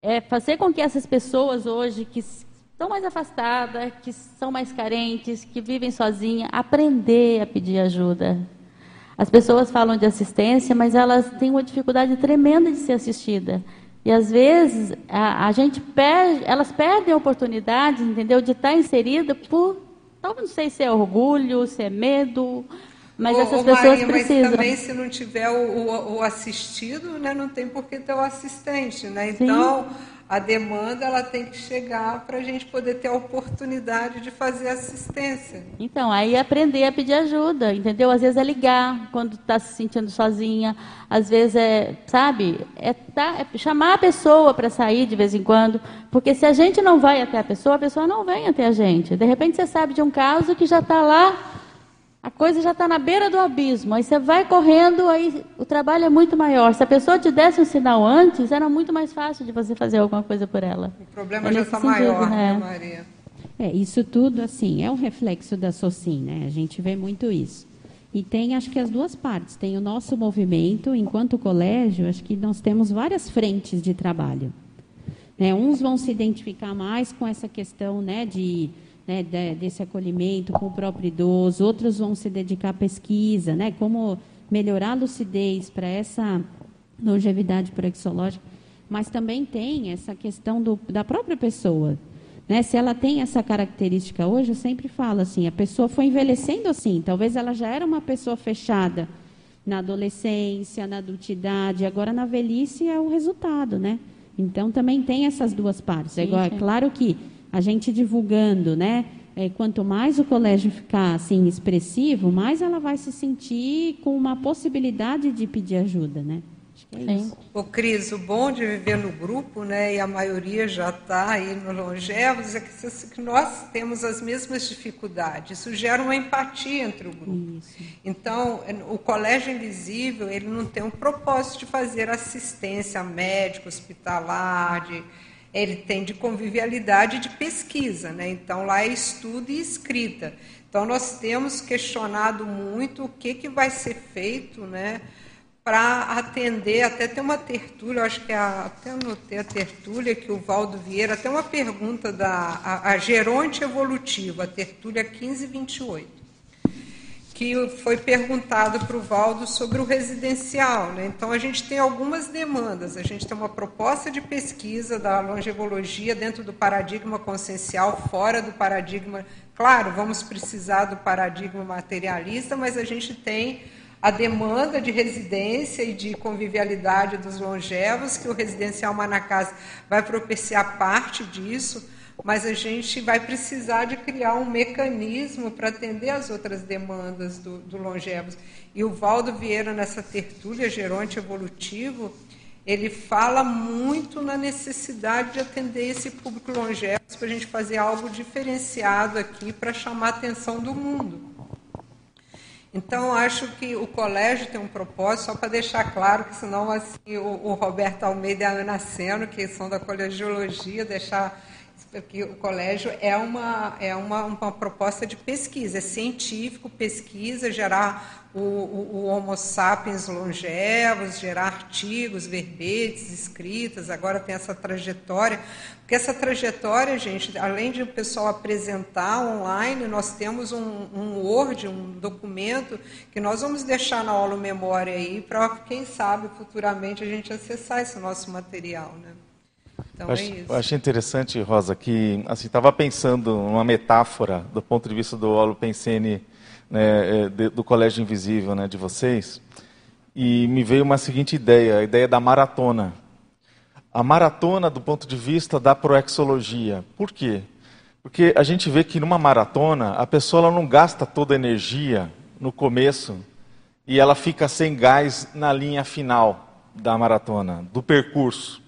é fazer com que essas pessoas hoje que estão mais afastadas, que são mais carentes, que vivem sozinhas, aprender a pedir ajuda. As pessoas falam de assistência, mas elas têm uma dificuldade tremenda de ser assistida. E às vezes a, a gente perde, elas perdem a oportunidade, entendeu, de estar inserida por, não sei se é orgulho, se é medo, mas essas pessoas Maria, precisam. Mas também se não tiver o, o, assistido, né, não tem por que ter o assistente, né? Então Sim. a demanda ela tem que chegar para a gente poder ter a oportunidade de fazer assistência. Então aí é aprender a pedir ajuda, entendeu? Às vezes é ligar quando está se sentindo sozinha, às vezes é, sabe, é, tá, é chamar a pessoa para sair de vez em quando, porque se a gente não vai até a pessoa, a pessoa não vem até a gente. De repente você sabe de um caso que já está lá a coisa já está na beira do abismo. Aí você vai correndo, aí o trabalho é muito maior. Se a pessoa te desse um sinal antes, era muito mais fácil de você fazer alguma coisa por ela. O problema é já está maior, né, né, Maria? É, isso tudo, assim, é um reflexo da SOCIM, né? A gente vê muito isso. E tem, acho que as duas partes. Tem o nosso movimento, enquanto colégio, acho que nós temos várias frentes de trabalho. Né, uns vão se identificar mais com essa questão né, de, né, de, desse acolhimento com o próprio idoso, outros vão se dedicar à pesquisa, né, como melhorar a lucidez para essa longevidade proexológica, mas também tem essa questão do, da própria pessoa. Né? Se ela tem essa característica hoje, eu sempre falo assim, a pessoa foi envelhecendo assim, talvez ela já era uma pessoa fechada na adolescência, na adultidade, agora na velhice é o resultado, né? Então também tem essas duas partes. É igual, é claro que a gente divulgando, né? É, quanto mais o colégio ficar assim expressivo, mais ela vai se sentir com uma possibilidade de pedir ajuda, né? É isso. Ô, Cris, o bom de viver no grupo, né, e a maioria já está aí no longevos, é que nós temos as mesmas dificuldades. Isso gera uma empatia entre o grupo. Isso. Então, o Colégio Invisível, ele não tem um propósito de fazer assistência médica, hospitalar, de, ele tem de convivialidade de pesquisa. Né? Então, lá é estudo e escrita. Então, nós temos questionado muito o que, que vai ser feito, né? para atender, até tem uma tertúlia, acho que é a, até anotei a tertúlia que o Valdo Vieira, até uma pergunta da a, a Geronte Evolutiva, a tertúlia 1528, que foi perguntado para o Valdo sobre o residencial. Né? Então, a gente tem algumas demandas. A gente tem uma proposta de pesquisa da longevologia dentro do paradigma consciencial, fora do paradigma. Claro, vamos precisar do paradigma materialista, mas a gente tem a demanda de residência e de convivialidade dos longevos, que o residencial Manacás vai propiciar parte disso, mas a gente vai precisar de criar um mecanismo para atender as outras demandas do, do longevos. E o Valdo Vieira, nessa tertúlia Geronte Evolutivo, ele fala muito na necessidade de atender esse público longevo para a gente fazer algo diferenciado aqui para chamar a atenção do mundo. Então, acho que o colégio tem um propósito, só para deixar claro, que senão assim, o, o Roberto Almeida e a Ana Seno, que são da colegiologia, deixar que o colégio é uma, é uma, uma proposta de pesquisa, é científico, pesquisa, gerar o, o, o Homo sapiens longevos, gerar artigos, verbetes, escritas, agora tem essa trajetória, porque essa trajetória, gente, além de o pessoal apresentar online, nós temos um, um Word, um documento, que nós vamos deixar na aula memória aí, para, quem sabe, futuramente a gente acessar esse nosso material, né? Então, eu, é eu achei interessante, Rosa, que assim estava pensando numa metáfora do ponto de vista do Olo Pensene, né, é, do Colégio Invisível, né, de vocês, e me veio uma seguinte ideia, a ideia da maratona. A maratona do ponto de vista da proexologia. Por quê? Porque a gente vê que numa maratona a pessoa não gasta toda a energia no começo e ela fica sem gás na linha final da maratona, do percurso.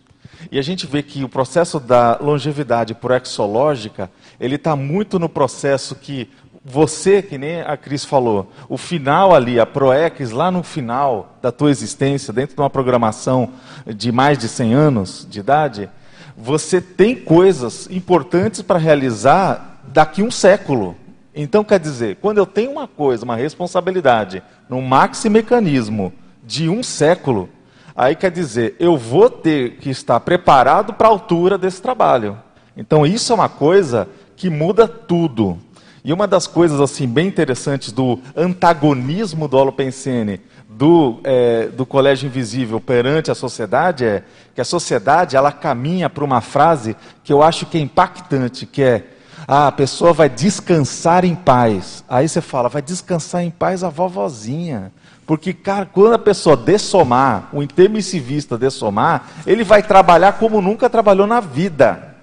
E a gente vê que o processo da longevidade proexológica, ele está muito no processo que você, que nem a Cris falou, o final ali, a proex, lá no final da tua existência, dentro de uma programação de mais de 100 anos de idade, você tem coisas importantes para realizar daqui um século. Então, quer dizer, quando eu tenho uma coisa, uma responsabilidade, num maxi mecanismo de um século, Aí quer dizer, eu vou ter que estar preparado para a altura desse trabalho. Então isso é uma coisa que muda tudo. E uma das coisas assim bem interessantes do antagonismo do Holopensene do, é, do Colégio Invisível perante a sociedade é que a sociedade ela caminha para uma frase que eu acho que é impactante, que é ah, a pessoa vai descansar em paz. Aí você fala, vai descansar em paz a vovozinha. Porque, cara, quando a pessoa dessomar, o intermissivista dessomar, ele vai trabalhar como nunca trabalhou na vida.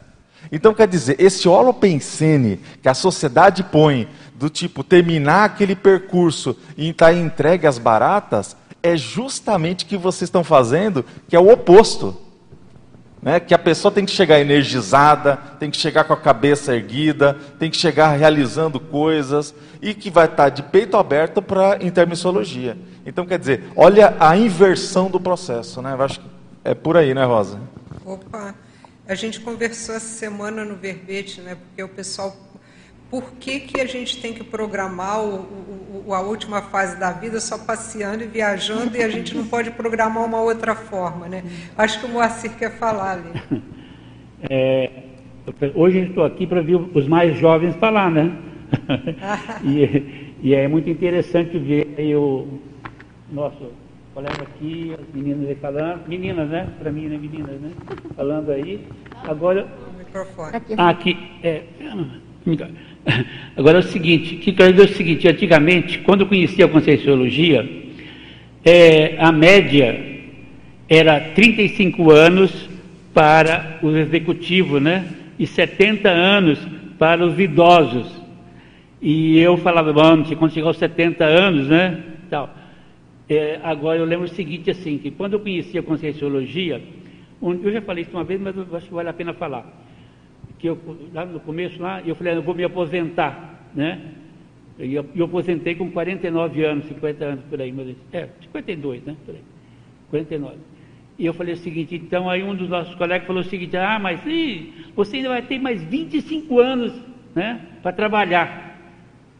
Então, quer dizer, esse holopensene que a sociedade põe, do tipo terminar aquele percurso e estar entregue às baratas, é justamente o que vocês estão fazendo, que é o oposto. Né? Que a pessoa tem que chegar energizada, tem que chegar com a cabeça erguida, tem que chegar realizando coisas e que vai estar de peito aberto para intermissologia. Então, quer dizer, olha a inversão do processo, né? Eu acho que é por aí, né, Rosa? Opa, a gente conversou essa semana no verbete, né? Porque o pessoal por que, que a gente tem que programar o, o, a última fase da vida só passeando e viajando e a gente não pode programar uma outra forma, né? Acho que o Moacir quer falar ali. É, hoje estou aqui para ver os mais jovens falar, né? e, e, é muito interessante ver aí o nosso colega aqui, as meninas aí falando, meninas, né? Para mim, né? Meninas, né? Falando aí. Agora. Aqui, é, Agora é o seguinte, que quero dizer é o seguinte, antigamente, quando eu conhecia a Conscienciologia, é, a média era 35 anos para os executivos, né? E 70 anos para os idosos. E eu falava, bom, quando chegar aos 70 anos, né? Tal. É, agora eu lembro o seguinte, assim, que quando eu conhecia a Conscienciologia, eu já falei isso uma vez, mas acho que vale a pena falar que eu, lá no começo, lá, eu falei, ah, eu vou me aposentar, né? E eu, eu aposentei com 49 anos, 50 anos por aí, mas, é, 52, né? Por aí, 49. E eu falei o seguinte, então aí um dos nossos colegas falou o seguinte, ah, mas você ainda vai ter mais 25 anos, né? Para trabalhar.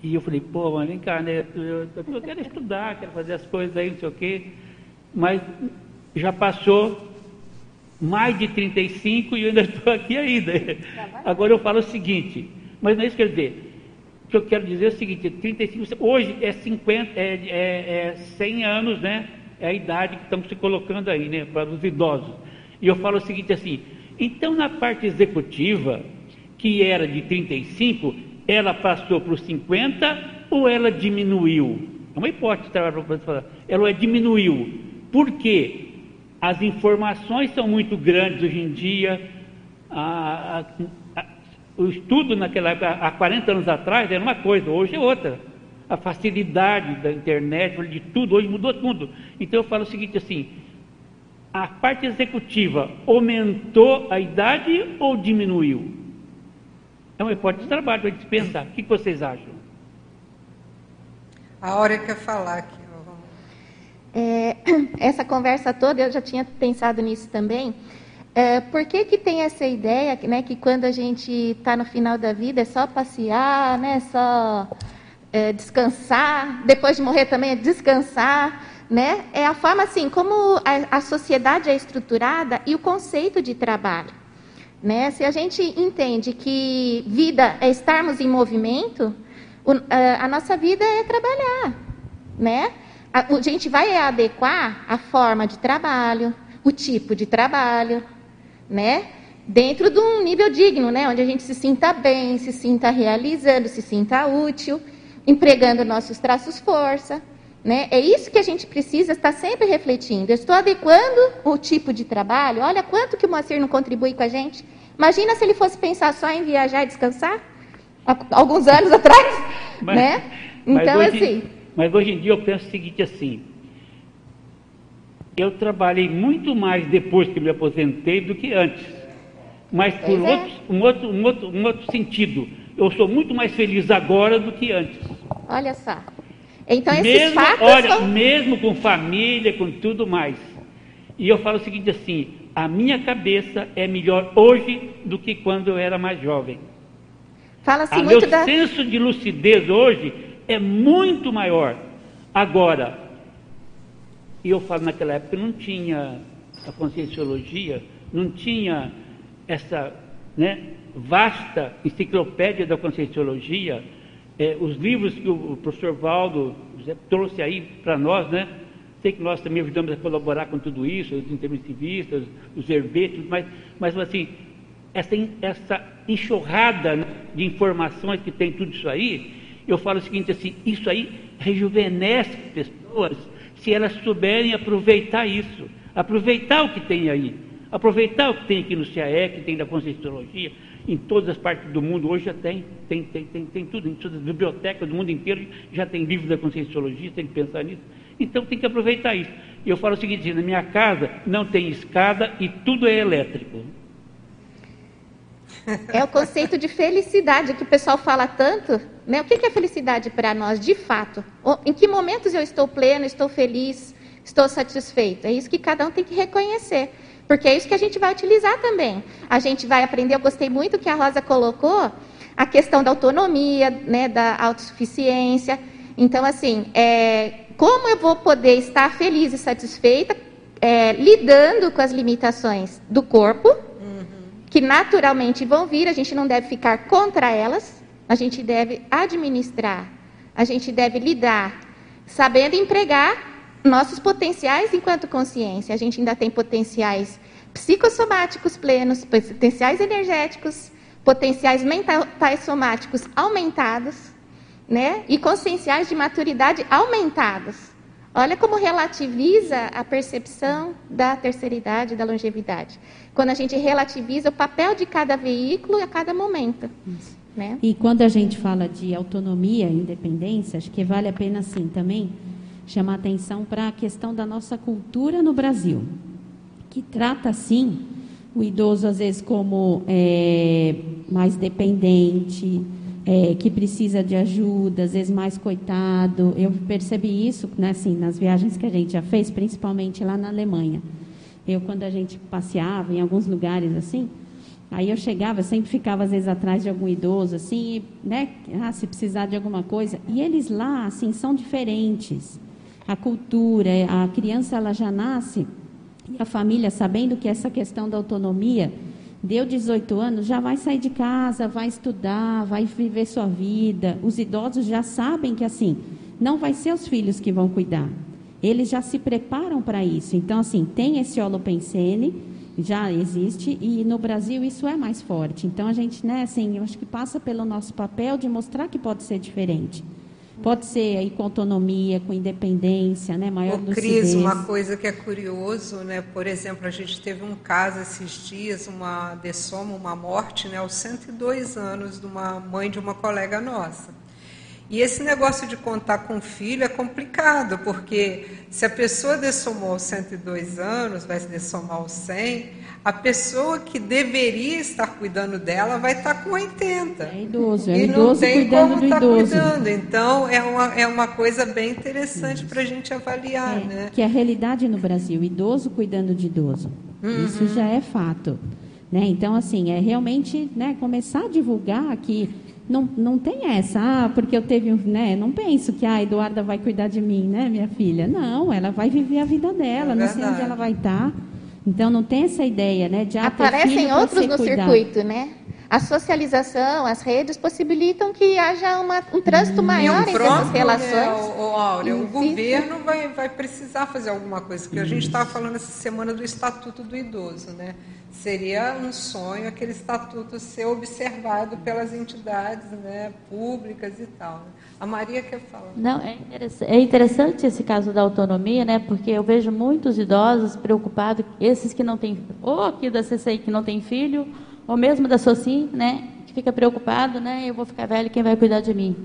E eu falei, pô, mas vem cá, né? Eu, eu, quero estudar, quero fazer as coisas aí, não sei o quê. Mas já passou mais de 35 e eu ainda estou aqui ainda. Agora eu falo o seguinte, mas não é isso que eu quero dizer. O que eu quero dizer é o seguinte, 35, hoje é 50, é, é, é 100 anos, né? É a idade que estamos se colocando aí, né? Para os idosos. E eu falo o seguinte assim, então na parte executiva, que era de 35, ela passou para os 50 ou ela diminuiu? É uma hipótese, tá? ela diminuiu. Por quê? As informações são muito grandes hoje em dia. A, a, a, o estudo naquela época, há 40 anos atrás, era uma coisa, hoje é outra. A facilidade da internet, de tudo, hoje mudou tudo. Então eu falo o seguinte assim, a parte executiva aumentou a idade ou diminuiu? É uma hipótese de trabalho para a gente pensar. O que vocês acham? A hora quer falar aqui. É, essa conversa toda, eu já tinha pensado nisso também. É, por que, que tem essa ideia né, que quando a gente está no final da vida é só passear, né, só é, descansar, depois de morrer também é descansar? Né? É a forma assim como a, a sociedade é estruturada e o conceito de trabalho. Né? Se a gente entende que vida é estarmos em movimento, o, a, a nossa vida é trabalhar. Né? a, gente vai adequar a forma de trabalho, o tipo de trabalho, né? Dentro de um nível digno, né? Onde a gente se sinta bem, se sinta realizando, se sinta útil, empregando nossos traços força. Né? É isso que a gente precisa estar sempre refletindo. Eu estou adequando o tipo de trabalho. Olha quanto que o Moacir não contribui com a gente. Imagina se ele fosse pensar só em viajar e descansar, alguns anos atrás, mas, né? Então, hoje, assim. Mas hoje em dia eu penso o seguinte assim, eu trabalhei muito mais depois que me aposentei do que antes. Mas por é. outro, um, outro, um, outro, um outro sentido, eu sou muito mais feliz agora do que antes. Olha só. Então esses mesmo, fatos olha, são... mesmo com família, com tudo mais. E eu falo o seguinte assim, a minha cabeça é melhor hoje do que quando eu era mais jovem. Fala-se muito meu da... senso de lucidez hoje é muito maior. Agora, e eu falo naquela época não tinha a conscienciologia, não tinha essa né, vasta enciclopédia da conscienciologia, é, os livros que o professor Valdo trouxe aí para nós, né? Sei que nós também ajudamos a colaborar com tudo isso, os intermissivistas, os verbetes, mas, mas assim, essa, essa enxurrada né, de informações que tem tudo isso aí, eu falo o seguinte assim, isso aí rejuvenesce pessoas se elas souberem aproveitar isso, aproveitar o que tem aí, aproveitar o que tem aqui no CAE, que tem da Conscienciologia, em todas as partes do mundo hoje já tem, tem, tem, tem, tem tudo, em todas as bibliotecas do mundo inteiro já tem livro da Conscienciologia, tem que pensar nisso. Então tem que aproveitar isso. Eu falo o seguinte, na minha casa não tem escada e tudo é elétrico. É o conceito de felicidade que o pessoal fala tanto. Né? O que é felicidade para nós, de fato? Em que momentos eu estou pleno, estou feliz, estou satisfeito? É isso que cada um tem que reconhecer. Porque é isso que a gente vai utilizar também. A gente vai aprender, eu gostei muito que a Rosa colocou, a questão da autonomia, né, da autossuficiência. Então, assim, é, como eu vou poder estar feliz e satisfeita é, lidando com as limitações do corpo, uhum. que naturalmente vão vir, a gente não deve ficar contra elas, a gente deve administrar, a gente deve lidar, sabendo empregar nossos potenciais enquanto consciência. A gente ainda tem potenciais psicossomáticos plenos, potenciais energéticos, potenciais mentais somáticos aumentados, né? E conscienciais de maturidade aumentados. Olha como relativiza a percepção da terceira idade, da longevidade. Quando a gente relativiza o papel de cada veículo a cada momento. Né? E quando a gente fala de autonomia, independência, acho que vale a pena, sim, também chamar atenção para a questão da nossa cultura no Brasil, que trata, sim, o idoso, às vezes, como é, mais dependente, é, que precisa de ajuda, às vezes mais coitado. Eu percebi isso né, assim, nas viagens que a gente já fez, principalmente lá na Alemanha. Eu, quando a gente passeava em alguns lugares assim, aí eu chegava, eu sempre ficava às vezes atrás de algum idoso, assim, né, ah, se precisar de alguma coisa. E eles lá, assim, são diferentes. A cultura, a criança, ela já nasce, e a família, sabendo que essa questão da autonomia Deu 18 anos, já vai sair de casa, vai estudar, vai viver sua vida. Os idosos já sabem que assim, não vai ser os filhos que vão cuidar. Eles já se preparam para isso. Então, assim, tem esse holopensene, já existe, e no Brasil isso é mais forte. Então, a gente, né, assim, eu acho que passa pelo nosso papel de mostrar que pode ser diferente. Pode ser aí com autonomia, com independência, né, maior Ô, Cris, uma coisa que é curioso, né, por exemplo, a gente teve um caso esses dias, uma dessoma, uma morte, né, aos 102 anos de uma mãe de uma colega nossa. E esse negócio de contar com filho é complicado, porque se a pessoa dessomou aos 102 anos, vai se dessomar aos 100, a pessoa que deveria estar cuidando dela vai estar com 80. É idoso, é e idoso não tem cuidando como estar idoso. cuidando. Então, é uma, é uma coisa bem interessante para a gente avaliar. É, né? Que é a realidade no Brasil, idoso cuidando de idoso. Uhum. Isso já é fato. Né? Então, assim, é realmente né, começar a divulgar que não, não tem essa, ah, porque eu teve um, né? Não penso que a Eduarda vai cuidar de mim, né, minha filha? Não, ela vai viver a vida dela, É não sei onde verdade. ela vai estar. Então não tem essa ideia, né? De ah, Aparecem outros no cuidado. circuito, né? A socialização, as redes possibilitam que haja uma, um trânsito E maior entre próprio, essas relações. Né, o, o, Áurea, o governo vai, vai precisar fazer alguma coisa, porque a gente estava falando essa semana do Estatuto do Idoso, né? Seria um sonho aquele estatuto ser observado pelas entidades né, públicas e tal. né? A Maria quer falar. Não, é interessante, é interessante esse caso da autonomia, né? Porque eu vejo muitos idosos preocupados, esses que não têm, ou aqui da CCI que não tem filho, ou mesmo da SOCIM, né? Que fica preocupado, né? Eu vou ficar velho, quem vai cuidar de mim?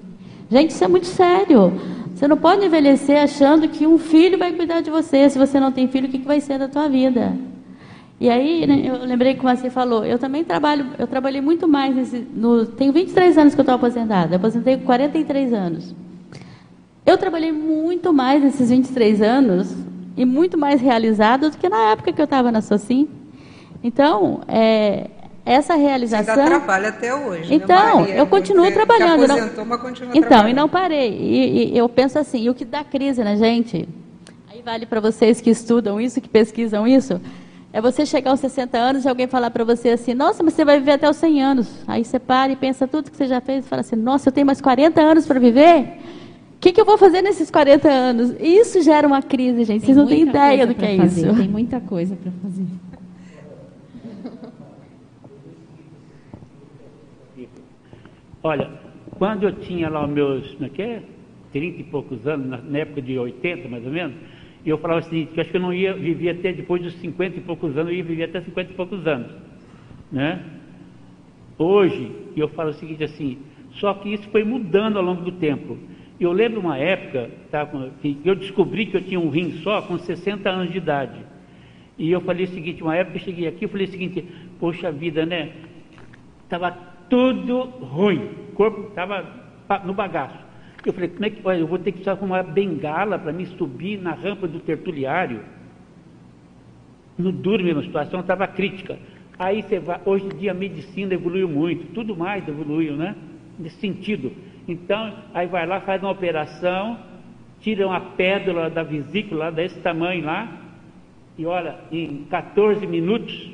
Gente, isso é muito sério. Você não pode envelhecer achando que um filho vai cuidar de você. Se você não tem filho, o que vai ser da tua vida? E aí, né, eu lembrei que você falou, eu também trabalho, eu trabalhei muito mais nesse, no, tenho 23 anos que eu estou aposentada, eu aposentei com 43 anos. Eu trabalhei muito mais nesses 23 anos e muito mais realizada do que na época que eu estava na Socim. Então, é, essa Você realização... ainda trabalha até hoje. Então, né, eu continuo Você trabalhando. Se não- aposentou, mas continua então, trabalhando. e não parei. E, e eu penso assim, e o que dá crise na gente, aí vale para vocês que estudam isso, que pesquisam isso, é você chegar aos 60 anos e alguém falar para você assim, nossa, mas você vai viver até os 100 anos. Aí você para e pensa tudo que você já fez e fala assim, nossa, eu tenho mais 40 anos para viver? O que, que eu vou fazer nesses 40 anos? Isso gera uma crise, gente. Vocês não têm ideia do que é fazer, isso. Tem muita coisa para fazer. Olha, quando eu tinha lá os meus, como é que é? 30 e poucos anos, na época de 80 mais ou menos, e eu falava o seguinte, que eu acho que eu não ia viver até depois dos 50 e poucos anos, eu ia viver até 50 e poucos anos. Né? Hoje, eu falo o seguinte assim, só que isso foi mudando ao longo do tempo. Eu lembro uma época tá, que eu descobri que eu tinha um rim só com 60 anos de idade. E eu falei o seguinte, uma época eu cheguei aqui, eu falei o seguinte, poxa vida, né? Estava tudo ruim, o corpo estava no bagaço. Eu falei, como é que, olha, eu vou ter que uma bengala para me subir na rampa do tertuliário. No duro mesmo, a situação estava crítica. Aí você vai, hoje em dia a medicina evoluiu muito, tudo mais evoluiu, né? Nesse sentido. Então, aí vai lá, faz uma operação, tira uma pedra da vesícula desse tamanho lá, e olha, em 14 minutos,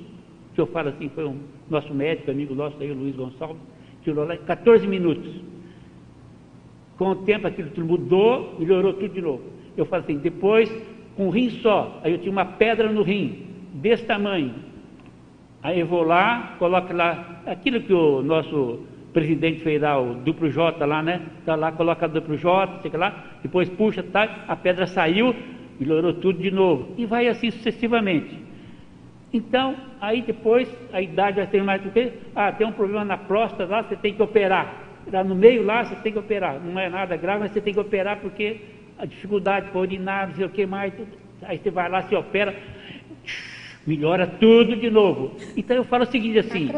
que eu falo assim, foi um nosso médico, amigo nosso aí, o Luiz Gonçalves, tirou lá em 14 minutos. Com o tempo aquilo tudo mudou, melhorou tudo de novo. Eu falo assim, depois, com um rim só, aí eu tinha uma pedra no rim, desse tamanho. Aí eu vou lá, coloco lá, aquilo que o nosso presidente fez lá, o duplo J lá, né? Tá lá, coloca duplo J, sei lá, depois puxa, tá, a pedra saiu, melhorou tudo de novo. E vai assim sucessivamente. Então, aí depois, a idade vai ter mais do que, ah, tem um problema na próstata lá, você tem que operar. Lá no meio lá, você tem que operar. Não é nada grave, mas você tem que operar porque a dificuldade para urinar, não sei o que mais, tudo. aí você vai lá, se opera, melhora tudo de novo. Então eu falo o seguinte assim,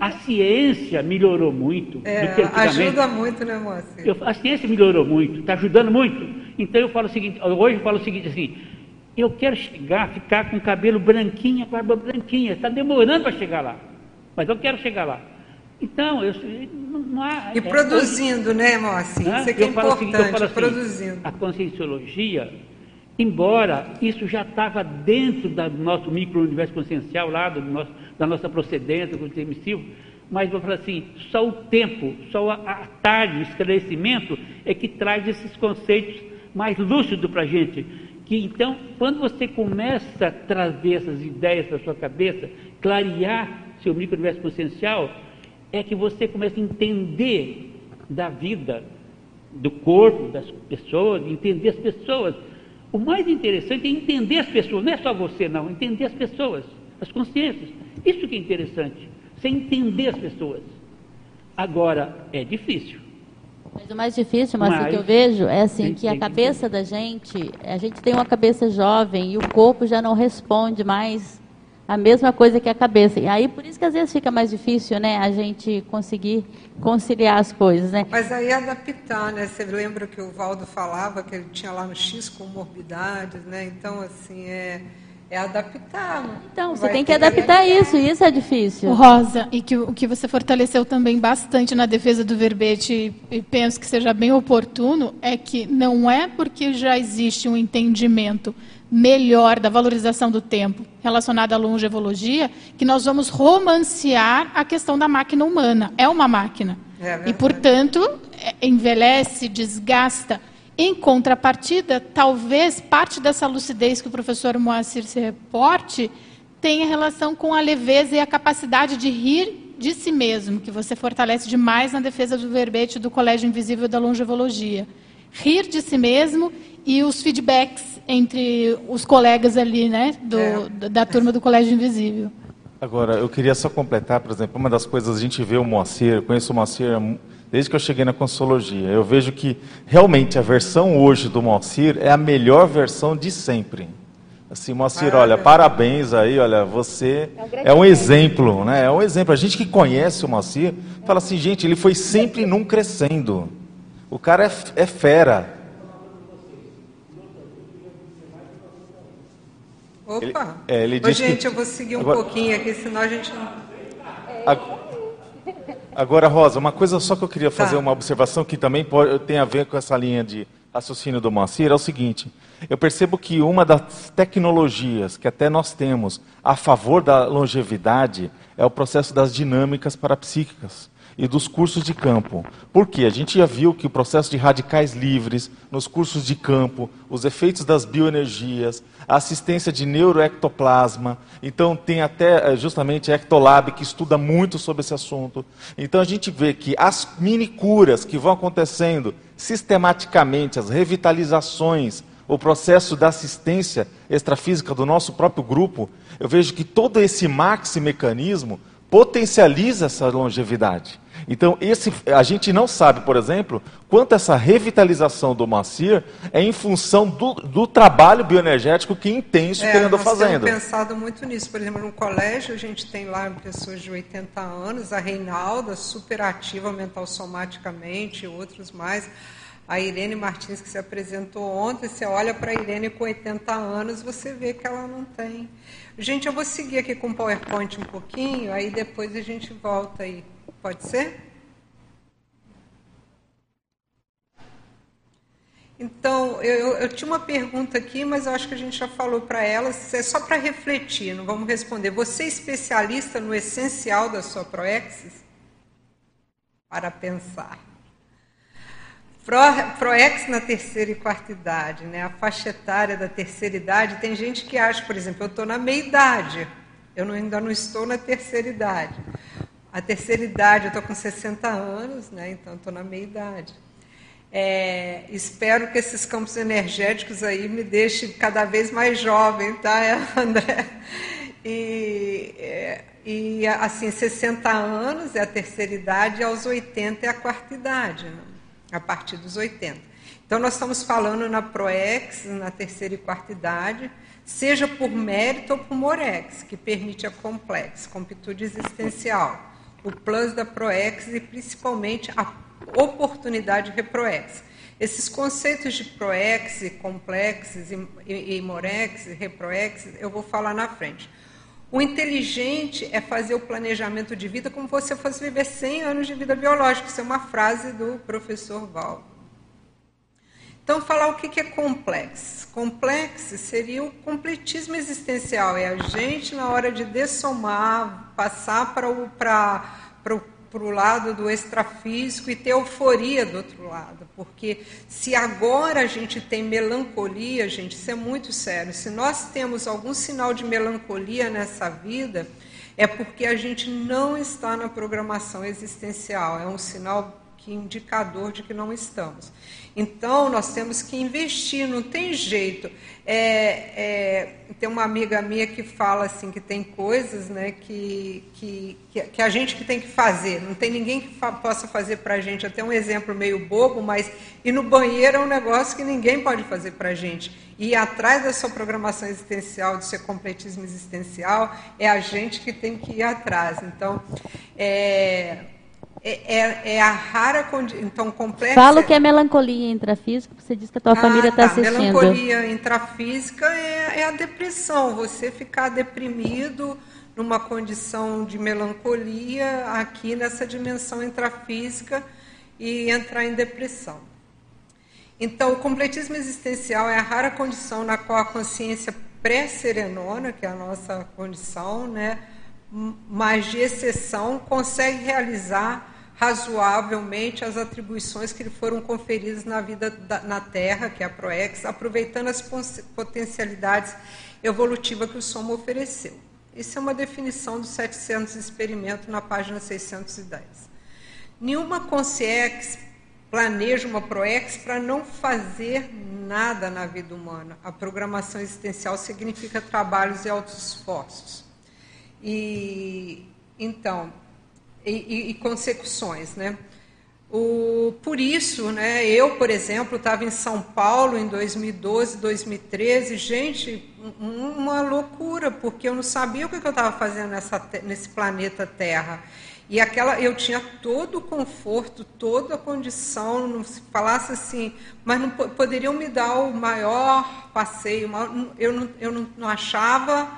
a ciência melhorou muito. É, ajuda muito, né, Moacir? Eu, a ciência melhorou muito, está ajudando muito. Então eu falo o seguinte, hoje eu falo o seguinte assim, eu quero chegar, ficar com cabelo branquinho, barba branquinha, está demorando para chegar lá. Mas eu quero chegar lá. Então, eu, não, há, E é, produzindo, né, Moacir? Isso é que é importante, seguinte, assim, produzindo. A conscienciologia Embora isso já estava dentro do nosso micro-universo consciencial, lá do nosso, da nossa procedência, do emissivo, mas vou falar assim, só o tempo, só a, tarde, o esclarecimento é que traz esses conceitos mais lúcidos para a gente. Que então, quando você começa a trazer essas ideias para a sua cabeça, clarear seu micro-universo consciencial, é que você começa a entender da vida, do corpo, das pessoas, entender as pessoas o mais interessante é entender as pessoas, não é só você não, entender as pessoas, as consciências. Isso que é interessante, você entender as pessoas. Agora, é difícil. Mas o mais difícil, mas, mas que eu vejo é assim que a cabeça que da gente, a gente tem uma cabeça jovem e o corpo já não responde mais a mesma coisa que a cabeça. E aí por isso que às vezes fica mais difícil, né, a gente conseguir conciliar as coisas, né? Mas aí adaptar, né? Você lembra que o Valdo falava que ele tinha lá no X comorbidades, né? Então assim é é adaptar. Então, você tem que adaptar isso, e isso é difícil. Rosa, e que o que você fortaleceu também bastante na defesa do verbete, e penso que seja bem oportuno, é que não é porque já existe um entendimento melhor da valorização do tempo relacionada à longevologia que nós vamos romancear a questão da máquina humana. É uma máquina. É e, portanto, é, envelhece, desgasta. Em contrapartida, talvez parte dessa lucidez que o professor Moacir se reporte tenha relação com a leveza e a capacidade de rir de si mesmo, que você fortalece demais na defesa do verbete do Colégio Invisível da Longevologia. Rir de si mesmo e os feedbacks entre os colegas ali, né, do, é. da turma do Colégio Invisível. Agora, eu queria só completar, por exemplo, uma das coisas a gente vê o Moacir, eu conheço o Moacir desde que eu cheguei na Consologia. Eu vejo que realmente a versão hoje do Moacir é a melhor versão de sempre. Assim, Moacir, olha, parabéns aí, olha, você é um, exemplo, né? É um exemplo. A gente que conhece o Moacir fala assim, gente, ele foi sempre num crescendo. O cara é, é fera. Opa! Ele, é, ele Ô, gente, que... eu vou seguir um Agora... pouquinho aqui, senão a gente não. Agora, Rosa, uma coisa só que eu queria fazer tá. uma observação que também pode, tem a ver com essa linha de raciocínio do Moacir é o seguinte: eu percebo que uma das tecnologias que até nós temos a favor da longevidade é o processo das dinâmicas parapsíquicas e dos cursos de campo. Por quê? A gente já viu que o processo de radicais livres, nos cursos de campo, os efeitos das bioenergias, a assistência de neuroectoplasma, então tem até eh, justamente a Ectolab que estuda muito sobre esse assunto. Então a gente vê que as mini curas que vão acontecendo sistematicamente, as revitalizações, o processo da assistência extrafísica do nosso próprio grupo, eu vejo que todo esse maxi mecanismo potencializa essa longevidade. Então, esse, a gente não sabe, por exemplo, quanto essa revitalização do Macir é em função do, do trabalho bioenergético que intenso é, que ele andou fazendo. Eu pensado muito nisso. Por exemplo, no colégio a gente tem lá pessoas de 80 anos, a Reinalda, super ativa mental somaticamente, outros mais a Irene Martins, que se apresentou ontem, você olha para a Irene com 80 anos, você vê que ela não tem. Gente, eu vou seguir aqui com o PowerPoint um pouquinho, aí depois a gente volta aí. Pode ser? Então, eu, eu, tinha uma pergunta aqui, mas eu acho que a gente já falou para elas. É só para refletir, não vamos responder. Você é especialista no essencial da sua proexis? Para pensar. ProEx na terceira e quarta idade, né? a faixa etária da terceira idade, tem gente que acha, por exemplo, eu estou na meia idade, eu não, ainda não estou na terceira idade. A terceira idade, eu estou com 60 anos, né? então estou na meia idade. É, espero que esses campos energéticos aí me deixem cada vez mais jovem, tá, André? E, é, e assim, 60 anos é a terceira idade aos 80 é a quarta idade. Né? a partir dos 80. Então, nós estamos falando na PROEX, na terceira e quarta idade, seja por mérito ou por Morex, que permite a Complex, completude existencial, o plus da PROEX e principalmente a oportunidade reproex. Esses conceitos de PROEX, complexes e, e, Morex, reproex, eu vou falar na frente. O inteligente é fazer o planejamento de vida como você fosse viver 100 anos de vida biológica. Isso é uma frase do professor Val. Então, falar o que é complexo. Complexo seria o completismo existencial. É a gente, na hora de dessomar, passar para o, para, para o para o lado do extrafísico e ter euforia do outro lado. Porque se agora a gente tem melancolia, gente, isso é muito sério. Se nós temos algum sinal de melancolia nessa vida, é porque a gente não está na programação existencial. É um sinal que indicador de que não estamos. Então, nós temos que investir, não tem jeito. É, é, tem uma amiga minha que fala assim que tem coisas né, que, que, que a gente que tem que fazer, não tem ninguém que fa possa fazer para a gente. Até um exemplo meio bobo, mas ir no banheiro é um negócio que ninguém pode fazer para a gente. Ir atrás da sua programação existencial, do seu completismo existencial, é a gente que tem que ir atrás. Então, é, é, é, é, a rara condição, então complexa. Fala o que é melancolia intrafísica, você diz que a tua ah, família está tá. assistindo. Melancolia intrafísica é, é, a depressão, você ficar deprimido numa condição de melancolia aqui nessa dimensão intrafísica e entrar em depressão. Então, o completismo existencial é a rara condição na qual a consciência pré-serenona, que é a nossa condição, né, mas de exceção, consegue realizar razoavelmente as atribuições que lhe foram conferidas na vida da, na Terra, que é a ProEx, aproveitando as potencialidades evolutivas que o Soma ofereceu. Isso é uma definição do 700 experimento na página 610. Nenhuma consciex planeja uma ProEx para não fazer nada na vida humana. A programação existencial significa trabalhos e altos esforços. E então, e, e, e consecuções, né? O, por isso, né, eu, por exemplo, estava em São Paulo em 2012, 2013, gente, uma loucura, porque eu não sabia o que eu estava fazendo nessa, nesse planeta Terra. E aquela, eu tinha todo o conforto, toda a condição, não se falasse assim, mas não poderiam me dar o maior passeio, eu não, eu não, não achava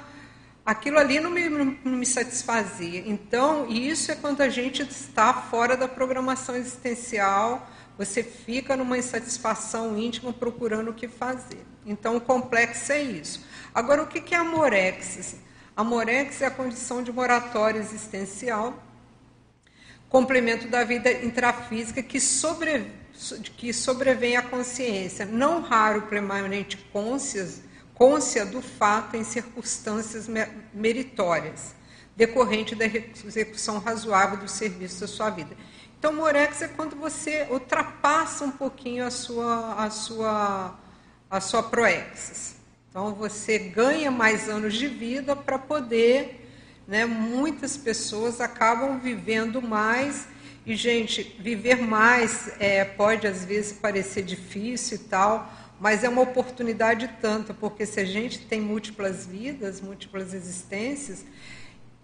aquilo ali não me, não, me satisfazia. Então, isso é quando a gente está fora da programação existencial, você fica numa insatisfação íntima procurando o que fazer. Então, o complexo é isso. Agora, o que é amorexis? Amorexis é a condição de moratória existencial, complemento da vida intrafísica que, sobre, que sobrevém à consciência, não raro permanente consciência, côncia do fato em circunstâncias meritórias, decorrente da execução razoável do serviço da sua vida. Então, morex é quando você ultrapassa um pouquinho a sua, a sua, a sua proexis. Então, você ganha mais anos de vida para poder. Né, muitas pessoas acabam vivendo mais. E, gente, viver mais é, pode às vezes parecer difícil e tal, mas é uma oportunidade tanta, porque se a gente tem múltiplas vidas, múltiplas existências,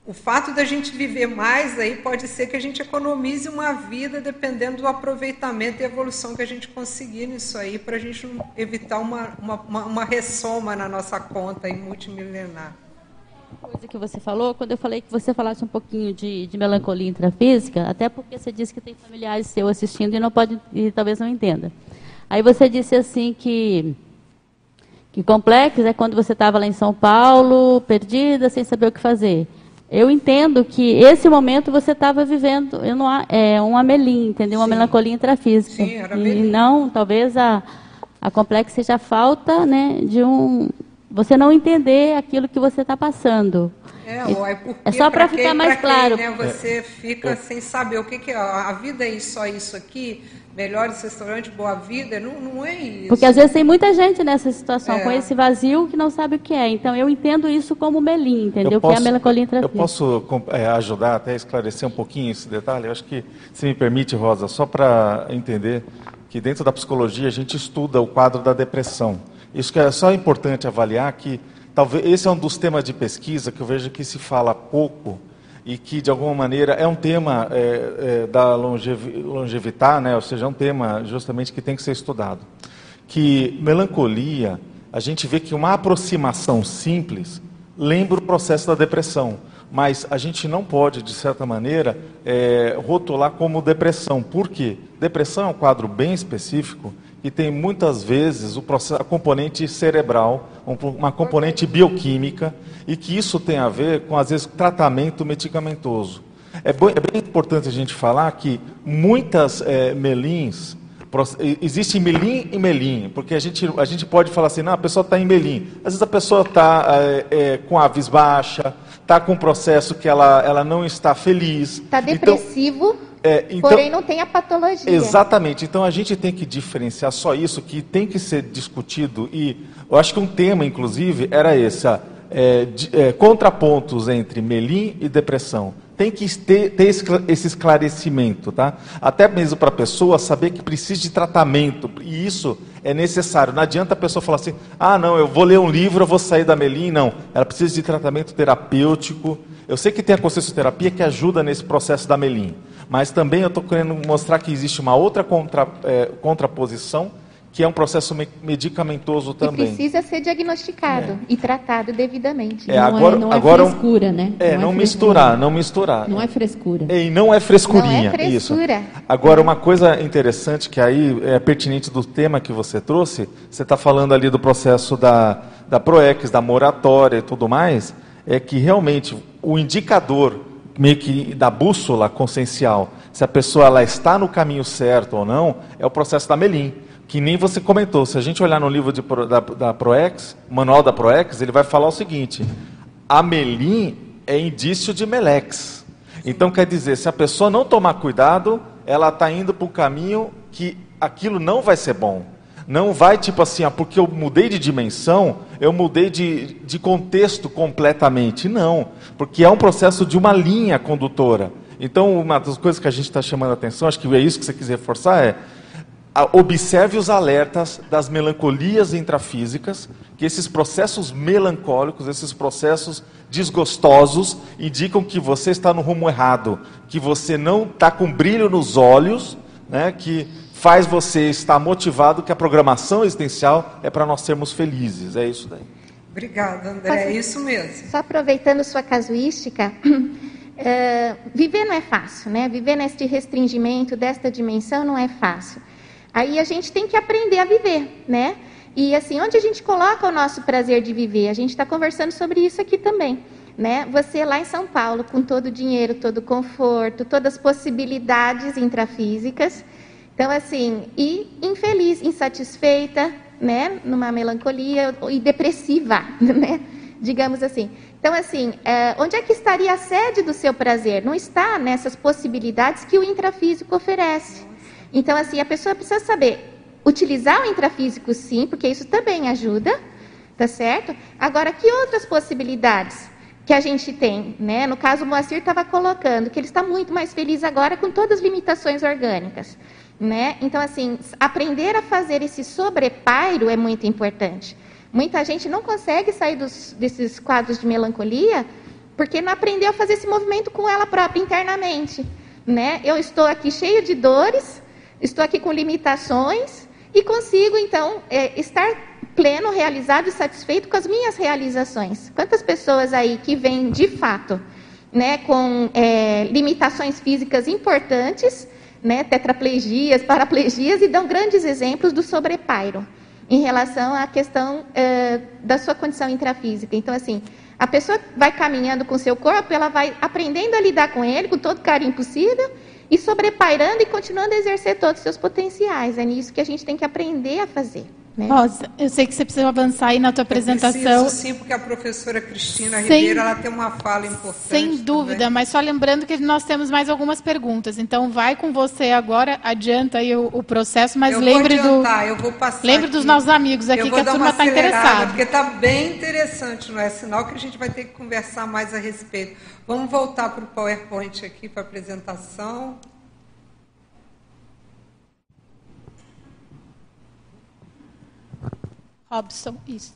o fato da gente viver mais aí pode ser que a gente economize uma vida dependendo do aproveitamento e evolução que a gente conseguir nisso aí, para a gente evitar uma, uma, uma ressoma na nossa conta em multimilenar. Coisa que você falou, quando eu falei que você falasse um pouquinho de, de melancolia intrafísica, até porque você disse que tem familiares seus assistindo e não pode e talvez não entenda. Aí você disse assim que que complexo é quando você estava lá em São Paulo, perdida, sem saber o que fazer. Eu entendo que esse momento você estava vivendo eu não, é, um amelim, entendeu? Uma Sim. melancolia intrafísica. Sim, era e não, talvez a, a complexo seja a falta né, de um. Você não entender aquilo que você está passando. É, ou é, porque, é só para ficar mais quem, claro. Né, você fica é. sem saber o que, que é. A vida é só isso aqui melhores restaurantes, boa vida, não, não é isso. Porque às vezes tem muita gente nessa situação, é. com esse vazio que não sabe o que é. Então eu entendo isso como melim, entendeu? Posso, que é a melancolia intrafísica. Eu posso é, ajudar até a esclarecer um pouquinho esse detalhe? Eu acho que, se me permite, Rosa, só para entender que dentro da psicologia a gente estuda o quadro da depressão. Isso que é só importante avaliar que talvez esse é um dos temas de pesquisa que eu vejo que se fala pouco e que de alguma maneira é um tema é, é, da longev longevitar, né? ou seja, é um tema justamente que tem que ser estudado. Que melancolia, a gente vê que uma aproximação simples lembra o processo da depressão, mas a gente não pode, de certa maneira, é, rotular como depressão. Por quê? Depressão é um quadro bem específico e tem muitas vezes o processo, a componente cerebral, uma componente bioquímica, e que isso tem a ver com, às vezes, tratamento medicamentoso. É, bem, é bem importante a gente falar que muitas é, melins, existe melim e melim, porque a gente, a gente pode falar assim, não, a pessoa está em melim. Às vezes a pessoa está é, é, com a vis baixa, está com um processo que ela, ela não está feliz. Está então depressivo. Então, é, então, Porém, não tem a patologia. Exatamente. Então, a gente tem que diferenciar só isso, que tem que ser discutido. E eu acho que um tema, inclusive, era esse: a, é, de, é, contrapontos entre melim e depressão. Tem que ter, ter esse esclarecimento, tá? Até mesmo para a pessoa saber que precisa de tratamento. E isso é necessário. Não adianta a pessoa falar assim: ah, não, eu vou ler um livro, eu vou sair da melim. Não. Ela precisa de tratamento terapêutico. Eu sei que tem a consciencioterapia que ajuda nesse processo da melim. Mas também eu estou querendo mostrar que existe uma outra contra, é, contraposição, que é um processo me medicamentoso também. Que precisa ser diagnosticado é. e tratado devidamente. É, não agora, é, não é agora, frescura, né? É, não, não misturar, não misturar. Não é frescura. É, e não é frescurinha, não é frescura. isso. Agora, uma coisa interessante que aí é pertinente do tema que você trouxe, você está falando ali do processo da, da PROEX, da moratória e tudo mais, é que realmente o indicador meio que da bússola consciencial, se a pessoa ela está no caminho certo ou não, é o processo da Melim. Que nem você comentou, se a gente olhar no livro de, da, da Proex, manual da Proex, ele vai falar o seguinte: a Melim é indício de Melex. Então quer dizer, se a pessoa não tomar cuidado, ela está indo para o caminho que aquilo não vai ser bom. Não vai tipo assim, ah, porque eu mudei de dimensão, eu mudei de, de contexto completamente. Não, porque é um processo de uma linha condutora. Então, uma das coisas que a gente está chamando a atenção, acho que é isso que você quiser reforçar, é observe os alertas das melancolias intrafísicas, que esses processos melancólicos, esses processos desgostosos, indicam que você está no rumo errado, que você não está com brilho nos olhos, né, que faz você estar motivado que a programação existencial é para nós sermos felizes. É isso daí. Obrigada, André. É isso mesmo. Só aproveitando sua casuística, uh, viver não é fácil, né? Viver neste restringimento desta dimensão não é fácil. Aí a gente tem que aprender a viver, né? E assim, onde a gente coloca o nosso prazer de viver? A gente está conversando sobre isso aqui também. Né? Você lá em São Paulo, com todo o dinheiro, todo o conforto, todas as possibilidades intrafísicas, então, assim, e infeliz, insatisfeita, né, numa melancolia e depressiva, né, digamos assim. Então, assim, é, onde é que estaria a sede do seu prazer? Não está nessas possibilidades que o intrafísico oferece. Então, assim, a pessoa precisa saber utilizar o intrafísico, sim, porque isso também ajuda, tá certo? Agora, que outras possibilidades que a gente tem, né? No caso, o Moacir estava colocando que ele está muito mais feliz agora com todas as limitações orgânicas. Né? Então, assim, aprender a fazer esse sobrepairo é muito importante. Muita gente não consegue sair dos, desses quadros de melancolia porque não aprendeu a fazer esse movimento com ela própria internamente. Né? Eu estou aqui cheio de dores, estou aqui com limitações e consigo, então, é, estar pleno, realizado e satisfeito com as minhas realizações. Quantas pessoas aí que vêm de fato né, com é, limitações físicas importantes, né, tetraplegias, paraplegias, e dão grandes exemplos do sobrepairo em relação à questão é, da sua condição intrafísica. Então, assim, a pessoa vai caminhando com seu corpo, ela vai aprendendo a lidar com ele com todo carinho possível e sobrepairando e continuando a exercer todos os seus potenciais. É nisso que a gente tem que aprender a fazer. Né? Rosa, eu sei que você precisa avançar aí na tua apresentação. Eu preciso, sim, porque a professora Cristina sem, Ribeiro ela tem uma fala importante. Sem dúvida, também. mas só lembrando que nós temos mais algumas perguntas. Então, vai com você agora, adianta aí o, o processo, mas eu lembre vou adiantar, do. Eu vou passar. Lembre aqui. dos nossos amigos aqui que a turma está interessada. Porque está bem interessante, não é? Sinal que a gente vai ter que conversar mais a respeito. Vamos voltar para o PowerPoint aqui para a apresentação. Robson, isso.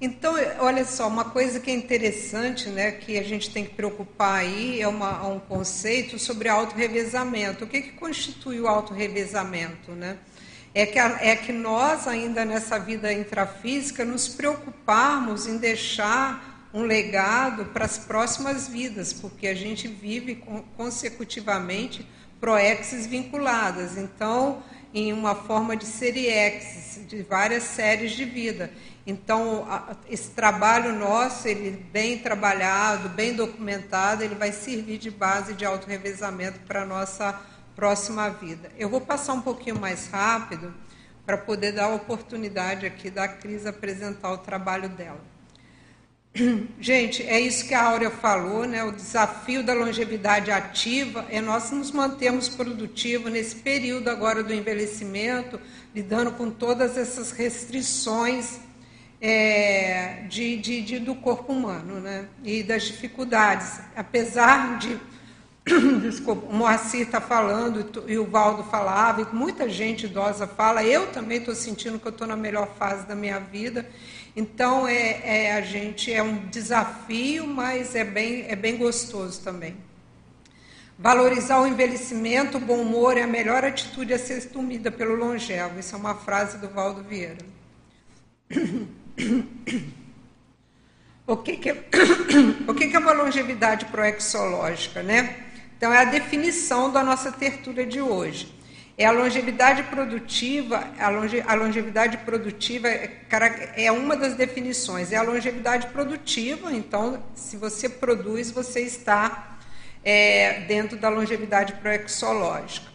Então, olha só, uma coisa que é interessante, né, que a gente tem que preocupar aí, é uma, um conceito sobre autorrevezamento. O que, que constitui o autorrevezamento? Né? É, que a, é que nós, ainda nessa vida intrafísica, nos preocuparmos em deixar um legado para as próximas vidas, porque a gente vive consecutivamente proexes vinculadas. Então, em uma forma de seriex, de várias séries de vida. Então, esse trabalho nosso, ele bem trabalhado, bem documentado, ele vai servir de base de autorrevezamento para a nossa próxima vida. Eu vou passar um pouquinho mais rápido para poder dar a oportunidade aqui da Cris apresentar o trabalho dela. Gente, é isso que a Áurea falou, né? O desafio da longevidade ativa é nós nos mantermos produtivos nesse período agora do envelhecimento, lidando com todas essas restrições é, de, de, de, do corpo humano, né? E das dificuldades. Apesar de, desculpa, o Moacir está falando e o Valdo falava, e muita gente idosa fala, eu também estou sentindo que eu estou na melhor fase da minha vida então, é, é, a gente é um desafio, mas é bem, é bem gostoso também. Valorizar o envelhecimento, o bom humor é a melhor atitude a ser assumida pelo longevo. Isso é uma frase do Valdo Vieira. O que, que, é, o que, que é uma longevidade proexológica? Né? Então, é a definição da nossa tertúlia de hoje. É a longevidade produtiva, a, longe, a longevidade produtiva é, é, uma das definições, é a longevidade produtiva, então, se você produz, você está é, dentro da longevidade proexológica.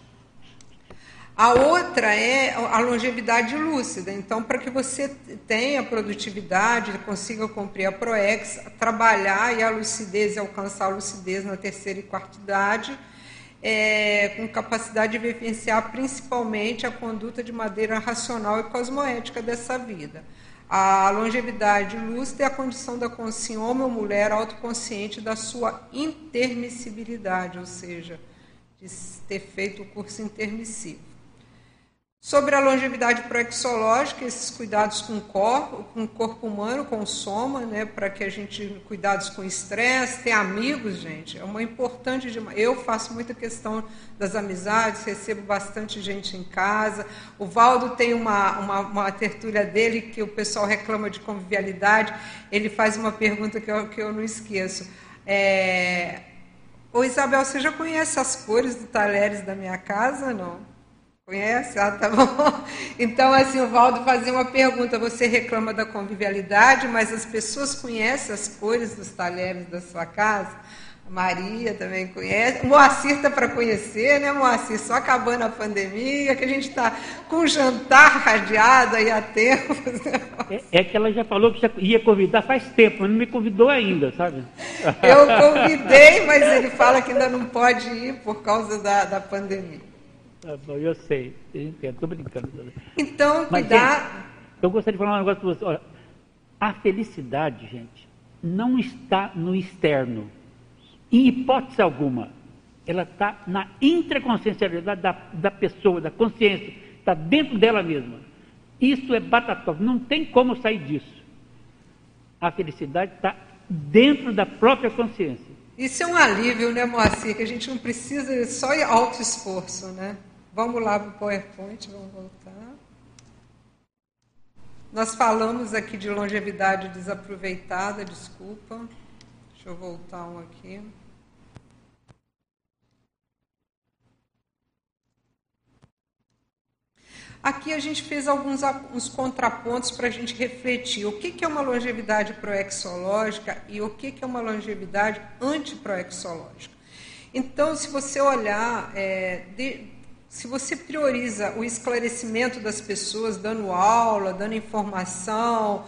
A outra é a longevidade lúcida. Então, para que você tenha produtividade, consiga cumprir a ProEx, trabalhar e a lucidez e alcançar a lucidez na terceira e quarta idade, é, com capacidade de vivenciar principalmente a conduta de maneira racional e cosmoética dessa vida. A longevidade lúcida é a condição da consciência homem ou mulher autoconsciente da sua intermissibilidade, ou seja, de ter feito o curso intermissivo. Sobre a longevidade proexológica, esses cuidados com o corpo, com o corpo humano, com o soma, né, para que a gente cuidados com estresse, ter amigos, gente, é uma importante demais. Eu faço muita questão das amizades, recebo bastante gente em casa. O Valdo tem uma, uma, uma tertúlia dele que o pessoal reclama de convivialidade. Ele faz uma pergunta que eu, que eu não esqueço. É, Ô Isabel, você já conhece as cores do talheres da minha casa? Não. Conhece? Ah, tá bom. Então, assim, o Valdo fazia uma pergunta: você reclama da convivialidade, mas as pessoas conhecem as cores dos talheres da sua casa? A Maria também conhece. O Moacir está para conhecer, né, Moacir? Só acabando a pandemia, que a gente está com jantar radiado aí há tempo. É, é, que ela já falou que já ia convidar faz tempo, mas não me convidou ainda, sabe? Eu convidei, mas ele fala que ainda não pode ir por causa da, da pandemia. Bom, eu sei, eu entendo, estou brincando. Então, cuidar. eu gostaria de falar um negócio para você. Olha, a felicidade, gente, não está no externo. Em hipótese alguma. Ela está na intraconsciencialidade da, da pessoa, da consciência. Está dentro dela mesma. Isso é batató. Não tem como sair disso. A felicidade está dentro da própria consciência. Isso é um alívio, né, Moacir? Que a gente não precisa só auto-esforço, né? Vamos lá para o PowerPoint, vamos voltar. Nós falamos aqui de longevidade desaproveitada, desculpa. Deixa eu voltar um aqui. Aqui a gente fez alguns uns contrapontos para a gente refletir o que, que é uma longevidade proexológica e o que, que é uma longevidade antiproexológica. Então, se você olhar, é, de, se você prioriza o esclarecimento das pessoas, dando aula, dando informação,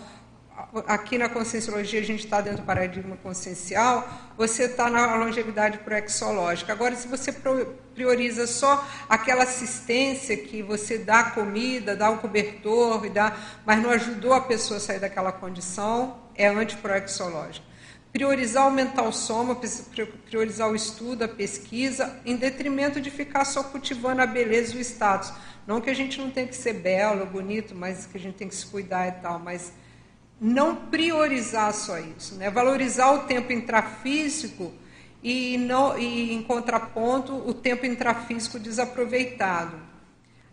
aqui na conscienciologia a gente está dentro do paradigma consciencial, você está na longevidade proexológica. Agora, se você prioriza só aquela assistência que você dá comida, dá um cobertor, dá, mas não ajudou a pessoa a sair daquela condição, é antiproexológica. Priorizar o mental soma, priorizar o estudo, a pesquisa, em detrimento de ficar só cultivando a beleza e o status. Não que a gente não tenha que ser belo, bonito, mas que a gente tem que se cuidar e tal, mas não priorizar só isso, né? valorizar o tempo intrafísico e, não, e, em contraponto, o tempo intrafísico desaproveitado.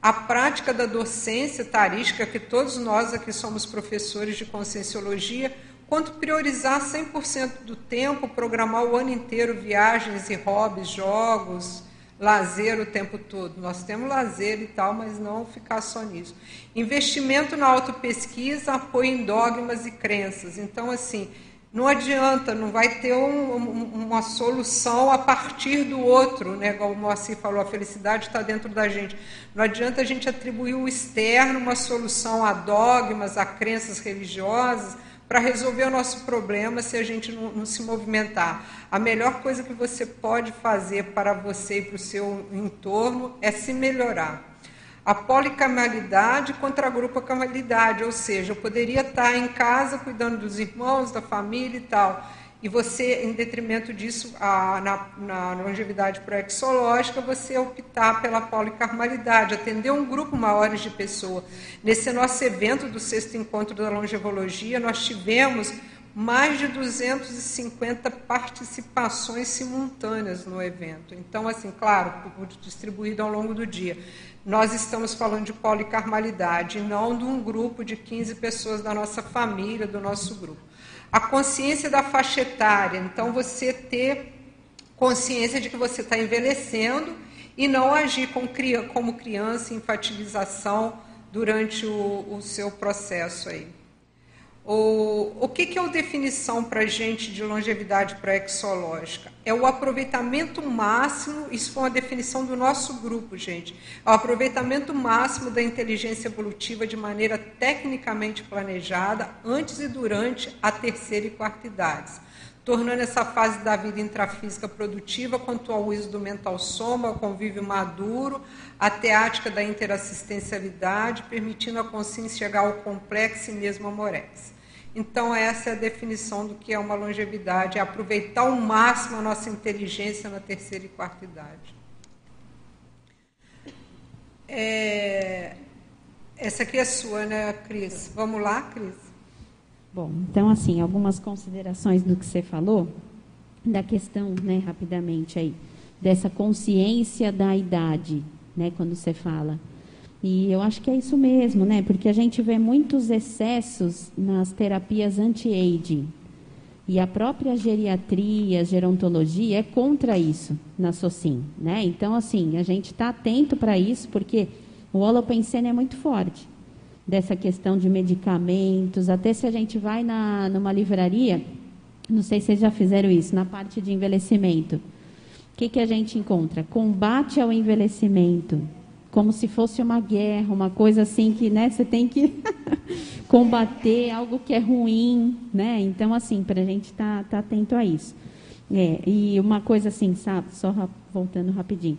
A prática da docência tarística, que todos nós aqui somos professores de conscienciologia, quanto priorizar 100% do tempo, programar o ano inteiro viagens e hobbies, jogos, lazer o tempo todo. Nós temos lazer e tal, mas não ficar só nisso. Investimento na autopesquisa, apoio em dogmas e crenças. Então, assim, não adianta, não vai ter um, uma solução a partir do outro, né? Como o Moacir falou, a felicidade está dentro da gente. Não adianta a gente atribuir o externo uma solução a dogmas, a crenças religiosas, para resolver o nosso problema se a gente não, não, se movimentar. A melhor coisa que você pode fazer para você e para o seu entorno é se melhorar. A policamalidade contra a grupocamalidade, ou seja, eu poderia estar em casa cuidando dos irmãos, da família e tal, e você, em detrimento disso, a, na, na, longevidade proexológica, você optar pela policarmalidade, atender um grupo maior de pessoas. Nesse nosso evento do sexto encontro da longevologia, nós tivemos mais de 250 participações simultâneas no evento. Então, assim, claro, distribuído ao longo do dia. Nós estamos falando de policarmalidade, não de um grupo de 15 pessoas da nossa família, do nosso grupo a consciência da faixa etária. Então, você ter consciência de que você está envelhecendo e não agir como criança, infantilização durante o, o seu processo aí. O, o que, que é a definição para a gente de longevidade pré-exológica? É o aproveitamento máximo, isso foi uma definição do nosso grupo, gente, é o aproveitamento máximo da inteligência evolutiva de maneira tecnicamente planejada antes e durante a terceira e quarta idades, tornando essa fase da vida intrafísica produtiva quanto ao uso do mental soma, ao convívio maduro, a teática da interassistencialidade, permitindo a consciência chegar ao complexo e mesmo amorex. Então, essa é a definição do que é uma longevidade, é aproveitar ao máximo a nossa inteligência na terceira e quarta idade. É... Essa aqui é sua, né, Cris? Vamos lá, Cris? Bom, então, assim, algumas considerações do que você falou, da questão, né, rapidamente aí, dessa consciência da idade, né, quando você fala. E eu acho que é isso mesmo, né? Porque a gente vê muitos excessos nas terapias anti-aging. E a própria geriatria, gerontologia é contra isso na SOCIM, né? Então, assim, a gente está atento para isso, porque o holopensene é muito forte. Dessa questão de medicamentos, até se a gente vai na, numa livraria, não sei se vocês já fizeram isso, na parte de envelhecimento. O que, que a gente encontra? Combate ao envelhecimento, como se fosse uma guerra, uma coisa assim que, né, você tem que combater algo que é ruim, né? Então, assim, para a gente estar tá, tá atento a isso. É, e uma coisa assim, sabe, só voltando rapidinho.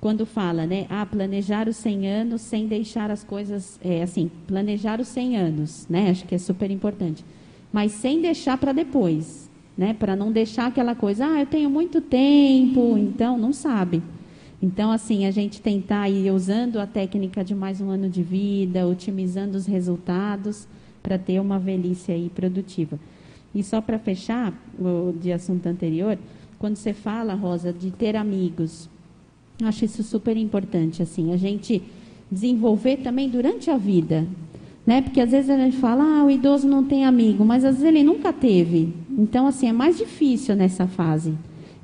Quando fala, né, ah, planejar os 100 anos sem deixar as coisas, é, assim, planejar os 100 anos, né, acho que é super importante. Mas sem deixar para depois, né, para não deixar aquela coisa, ah, eu tenho muito tempo, então não sabe. Então, assim, a gente tentar ir usando a técnica de mais um ano de vida, otimizando os resultados para ter uma velhice aí produtiva. E só para fechar o de assunto anterior, quando você fala, Rosa, de ter amigos, acho isso super importante, assim, a gente desenvolver também durante a vida, né? Porque às vezes a gente fala, ah, o idoso não tem amigo, mas às vezes ele nunca teve. Então, assim, é mais difícil nessa fase.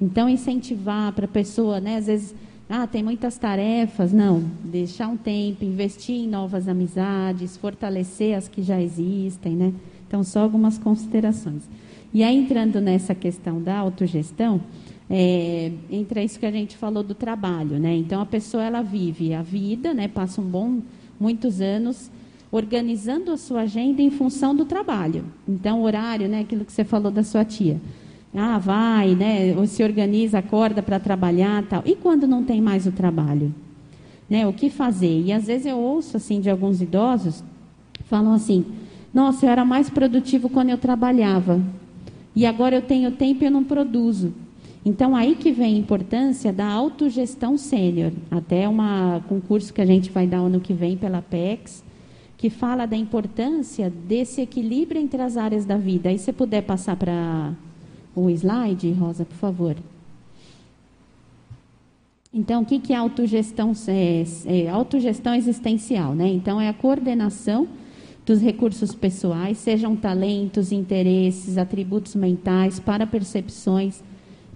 Então, incentivar para a pessoa, né? Às vezes, ah, tem muitas tarefas. Não, deixar um tempo, investir em novas amizades, fortalecer as que já existem, né? Então, só algumas considerações. E aí, entrando nessa questão da autogestão, é, entra isso que a gente falou do trabalho, né? Então, a pessoa, ela vive a vida, né? Passa um bom, muitos anos organizando a sua agenda em função do trabalho. Então, horário, né? Aquilo que você falou da sua tia. Ah, vai, né? Ou se organiza, acorda para trabalhar, tal. E quando não tem mais o trabalho, né? O que fazer? E às vezes eu ouço assim de alguns idosos falam assim: "Nossa, eu era mais produtivo quando eu trabalhava. E agora eu tenho tempo e eu não produzo". Então aí que vem a importância da autogestão sênior. Até uma concurso que a gente vai dar ano que vem pela PEX, que fala da importância desse equilíbrio entre as áreas da vida. Aí você puder passar para o slide, Rosa, por favor. Então, o que, que é autogestão? É, é autogestão existencial, né? Então, é a coordenação dos recursos pessoais, sejam talentos, interesses, atributos mentais, para percepções,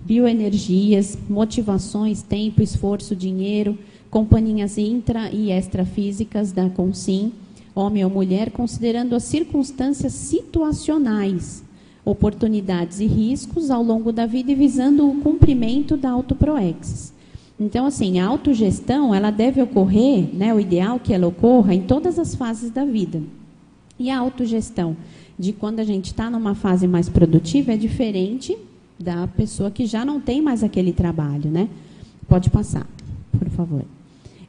bioenergias, motivações, tempo, esforço, dinheiro, companhias intra e extrafísicas da Consim, homem ou mulher, considerando as circunstâncias situacionais oportunidades e riscos ao longo da vida e visando o cumprimento da autoproexis. Então, assim, a autogestão, ela deve ocorrer, né, o ideal que ela ocorra em todas as fases da vida. E a autogestão de quando a gente está numa fase mais produtiva é diferente da pessoa que já não tem mais aquele trabalho, né? Pode passar, por favor.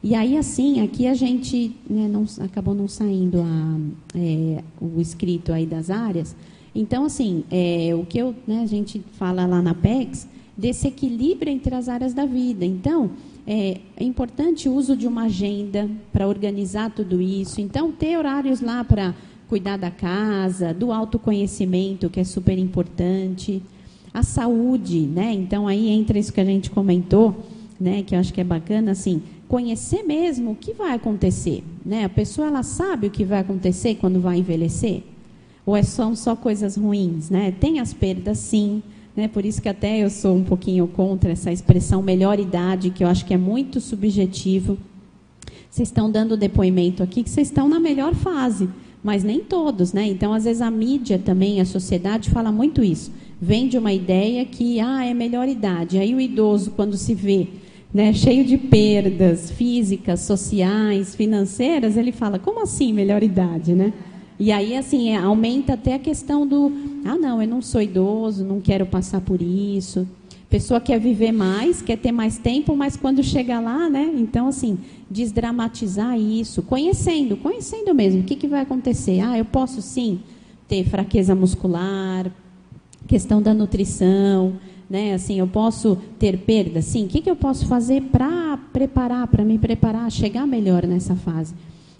E aí, assim, aqui a gente né, não, acabou não saindo a, é, o escrito aí das áreas, então, assim, é, o que eu, né, a gente fala lá na PEX, desse equilíbrio entre as áreas da vida. Então, é, é importante o uso de uma agenda para organizar tudo isso. Então, ter horários lá para cuidar da casa, do autoconhecimento, que é super importante. A saúde, né? Então, aí entra isso que a gente comentou, né, que eu acho que é bacana, assim, conhecer mesmo o que vai acontecer. Né? A pessoa, ela sabe o que vai acontecer quando vai envelhecer? Ou é são só coisas ruins, né? Tem as perdas, sim. Né? Por isso que até eu sou um pouquinho contra essa expressão melhor idade, que eu acho que é muito subjetivo. Vocês estão dando depoimento aqui que vocês estão na melhor fase, mas nem todos, né? Então, às vezes a mídia também, a sociedade fala muito isso. Vende uma ideia que ah, é melhor idade. Aí o idoso, quando se vê né, cheio de perdas físicas, sociais, financeiras, ele fala: como assim melhor idade, né? E aí, assim, é, aumenta até a questão do: ah, não, eu não sou idoso, não quero passar por isso. Pessoa quer viver mais, quer ter mais tempo, mas quando chega lá, né? Então, assim, desdramatizar isso, conhecendo, conhecendo mesmo, o que, que vai acontecer? Ah, eu posso sim ter fraqueza muscular, questão da nutrição, né? Assim, eu posso ter perda, sim. O que, que eu posso fazer para preparar, para me preparar, chegar melhor nessa fase?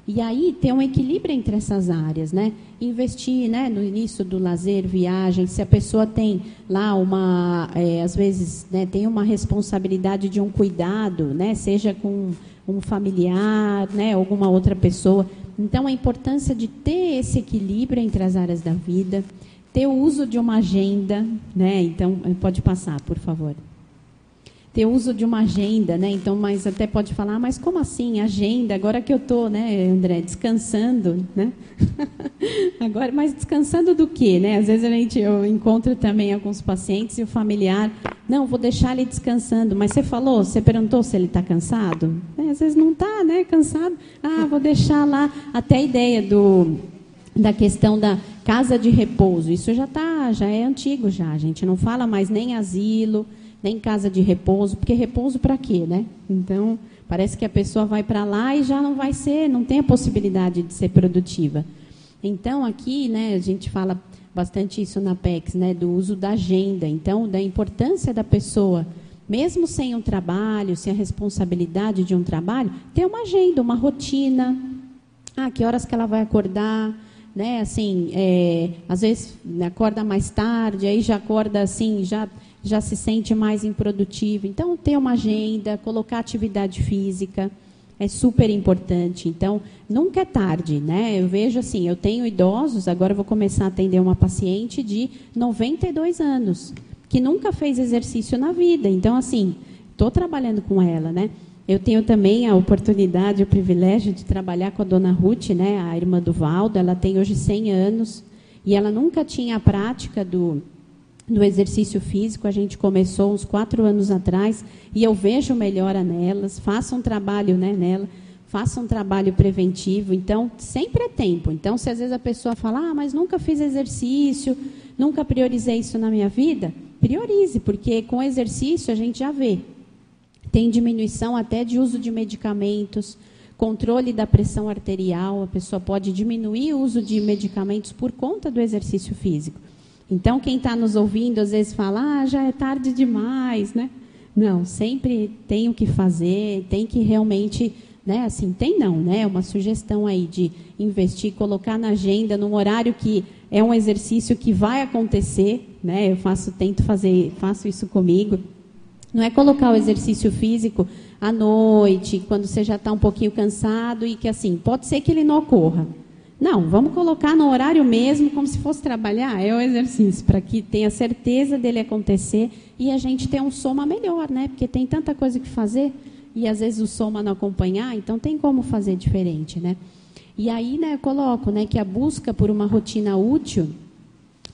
E aí ter um equilíbrio entre essas áreas, né? Investir, né, no início do lazer, viagem, se a pessoa tem lá uma, é, às vezes, né, tem uma responsabilidade de um cuidado, né, seja com um familiar, né, alguma outra pessoa. Então a importância de ter esse equilíbrio entre as áreas da vida, ter o uso de uma agenda, né? Então pode passar, por favor ter uso de uma agenda, né? Então, mas até pode falar, mas como assim agenda? Agora que eu estou, né, André, descansando, né? Agora, mas descansando do quê, né? Às vezes a gente eu encontro também alguns pacientes e o familiar, não, vou deixar ele descansando. Mas você falou, você perguntou se ele está cansado? É, às vezes não está, né? Cansado. Ah, vou deixar lá. Até a ideia do da questão da casa de repouso, isso já tá, já é antigo já. A gente não fala mais nem asilo nem casa de repouso, porque repouso para quê, né? Então, parece que a pessoa vai para lá e já não vai ser, não tem a possibilidade de ser produtiva. Então, aqui, né, a gente fala bastante isso na PEX, né, do uso da agenda, então, da importância da pessoa, mesmo sem um trabalho, sem a responsabilidade de um trabalho, ter uma agenda, uma rotina. Ah, que horas que ela vai acordar, né? Assim, é, às vezes acorda mais tarde, aí já acorda assim, já já se sente mais improdutivo. Então, ter uma agenda, colocar atividade física é super importante. Então, nunca é tarde, né? Eu vejo assim, eu tenho idosos, agora vou começar a atender uma paciente de 92 anos, que nunca fez exercício na vida. Então, assim, estou trabalhando com ela, né? Eu tenho também a oportunidade, o privilégio de trabalhar com a dona Ruth, né, a irmã do Valdo. Ela tem hoje 100 anos e ela nunca tinha a prática do, do exercício físico. A gente começou uns quatro anos atrás e eu vejo melhora nelas. Faço um trabalho né, nela, faço um trabalho preventivo. Então, sempre é tempo. Então, se às vezes a pessoa fala, ah, mas nunca fiz exercício, nunca priorizei isso na minha vida, priorize, porque com exercício a gente já vê tem diminuição até de uso de medicamentos, controle da pressão arterial, a pessoa pode diminuir o uso de medicamentos por conta do exercício físico. Então, quem está nos ouvindo, às vezes fala, ah, já é tarde demais, né? Não, sempre tem o que fazer, tem que realmente, né? Assim, tem não, né? Uma sugestão aí de investir, colocar na agenda, num horário que é um exercício que vai acontecer, né? Eu faço, tento fazer, faço isso comigo. Não é colocar o exercício físico à noite, quando você já está um pouquinho cansado e que assim, pode ser que ele não ocorra. Não, vamos colocar no horário mesmo, como se fosse trabalhar, é o exercício, para que tenha certeza dele acontecer e a gente tenha um soma melhor, né? Porque tem tanta coisa que fazer e às vezes o soma não acompanhar, então tem como fazer diferente, né? E aí, né, eu coloco, né, que a busca por uma rotina útil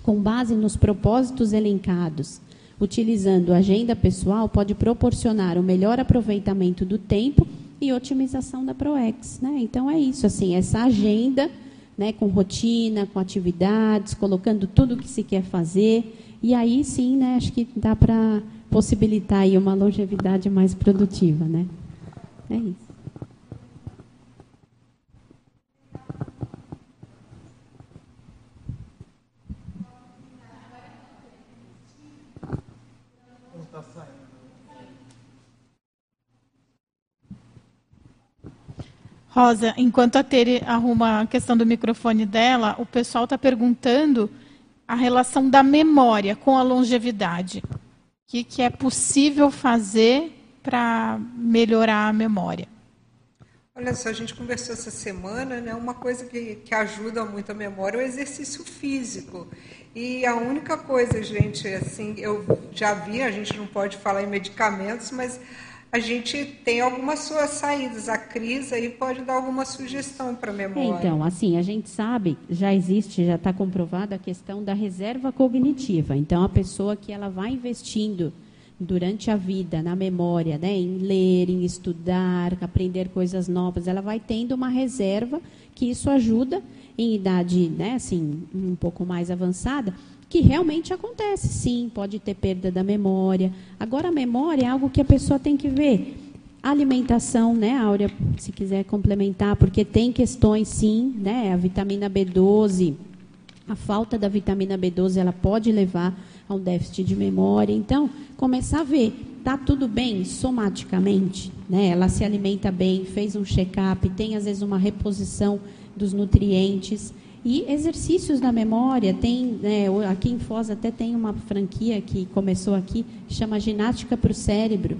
com base nos propósitos elencados utilizando agenda pessoal, pode proporcionar o melhor aproveitamento do tempo e otimização da ProEx. Né? Então, é isso, assim, essa agenda né, com rotina, com atividades, colocando tudo o que se quer fazer. E aí, sim, né, acho que dá para possibilitar aí uma longevidade mais produtiva. Né? É isso. Rosa, enquanto a Tere arruma a questão do microfone dela, o pessoal está perguntando a relação da memória com a longevidade. O que, que é possível fazer para melhorar a memória? Olha só, a gente conversou essa semana, né? Uma coisa que, que ajuda muito a memória é o exercício físico. E a única coisa, gente, assim, eu já vi, a gente não pode falar em medicamentos, mas a gente tem algumas suas saídas. A Cris aí pode dar alguma sugestão para a memória. Então, assim, a gente sabe, já existe, já está comprovada a questão da reserva cognitiva. Então, a pessoa que ela vai investindo durante a vida na memória, né, em ler, em estudar, aprender coisas novas, ela vai tendo uma reserva que isso ajuda em idade, né, assim, um pouco mais avançada, que realmente acontece, sim, pode ter perda da memória. Agora, a memória é algo que a pessoa tem que ver. A alimentação, né, Áurea, se quiser complementar, porque tem questões, sim, né, a vitamina B12, a falta da vitamina B12, ela pode levar a um déficit de memória. Então, começar a ver, tá tudo bem somaticamente, né? Ela se alimenta bem, fez um check-up, tem às vezes uma reposição dos nutrientes. E exercícios da memória, tem, né, aqui em Foz até tem uma franquia que começou aqui, chama Ginástica para o Cérebro.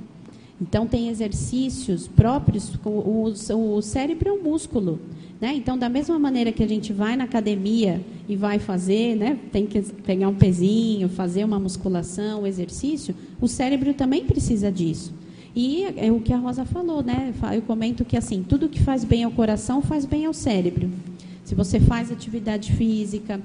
Então, tem exercícios próprios, o, o cérebro é um músculo. Né? Então, da mesma maneira que a gente vai na academia e vai fazer, né, tem que pegar um pezinho, fazer uma musculação, um exercício, o cérebro também precisa disso. E é o que a Rosa falou, né? Eu comento que assim, tudo que faz bem ao coração faz bem ao cérebro. Se você faz atividade física,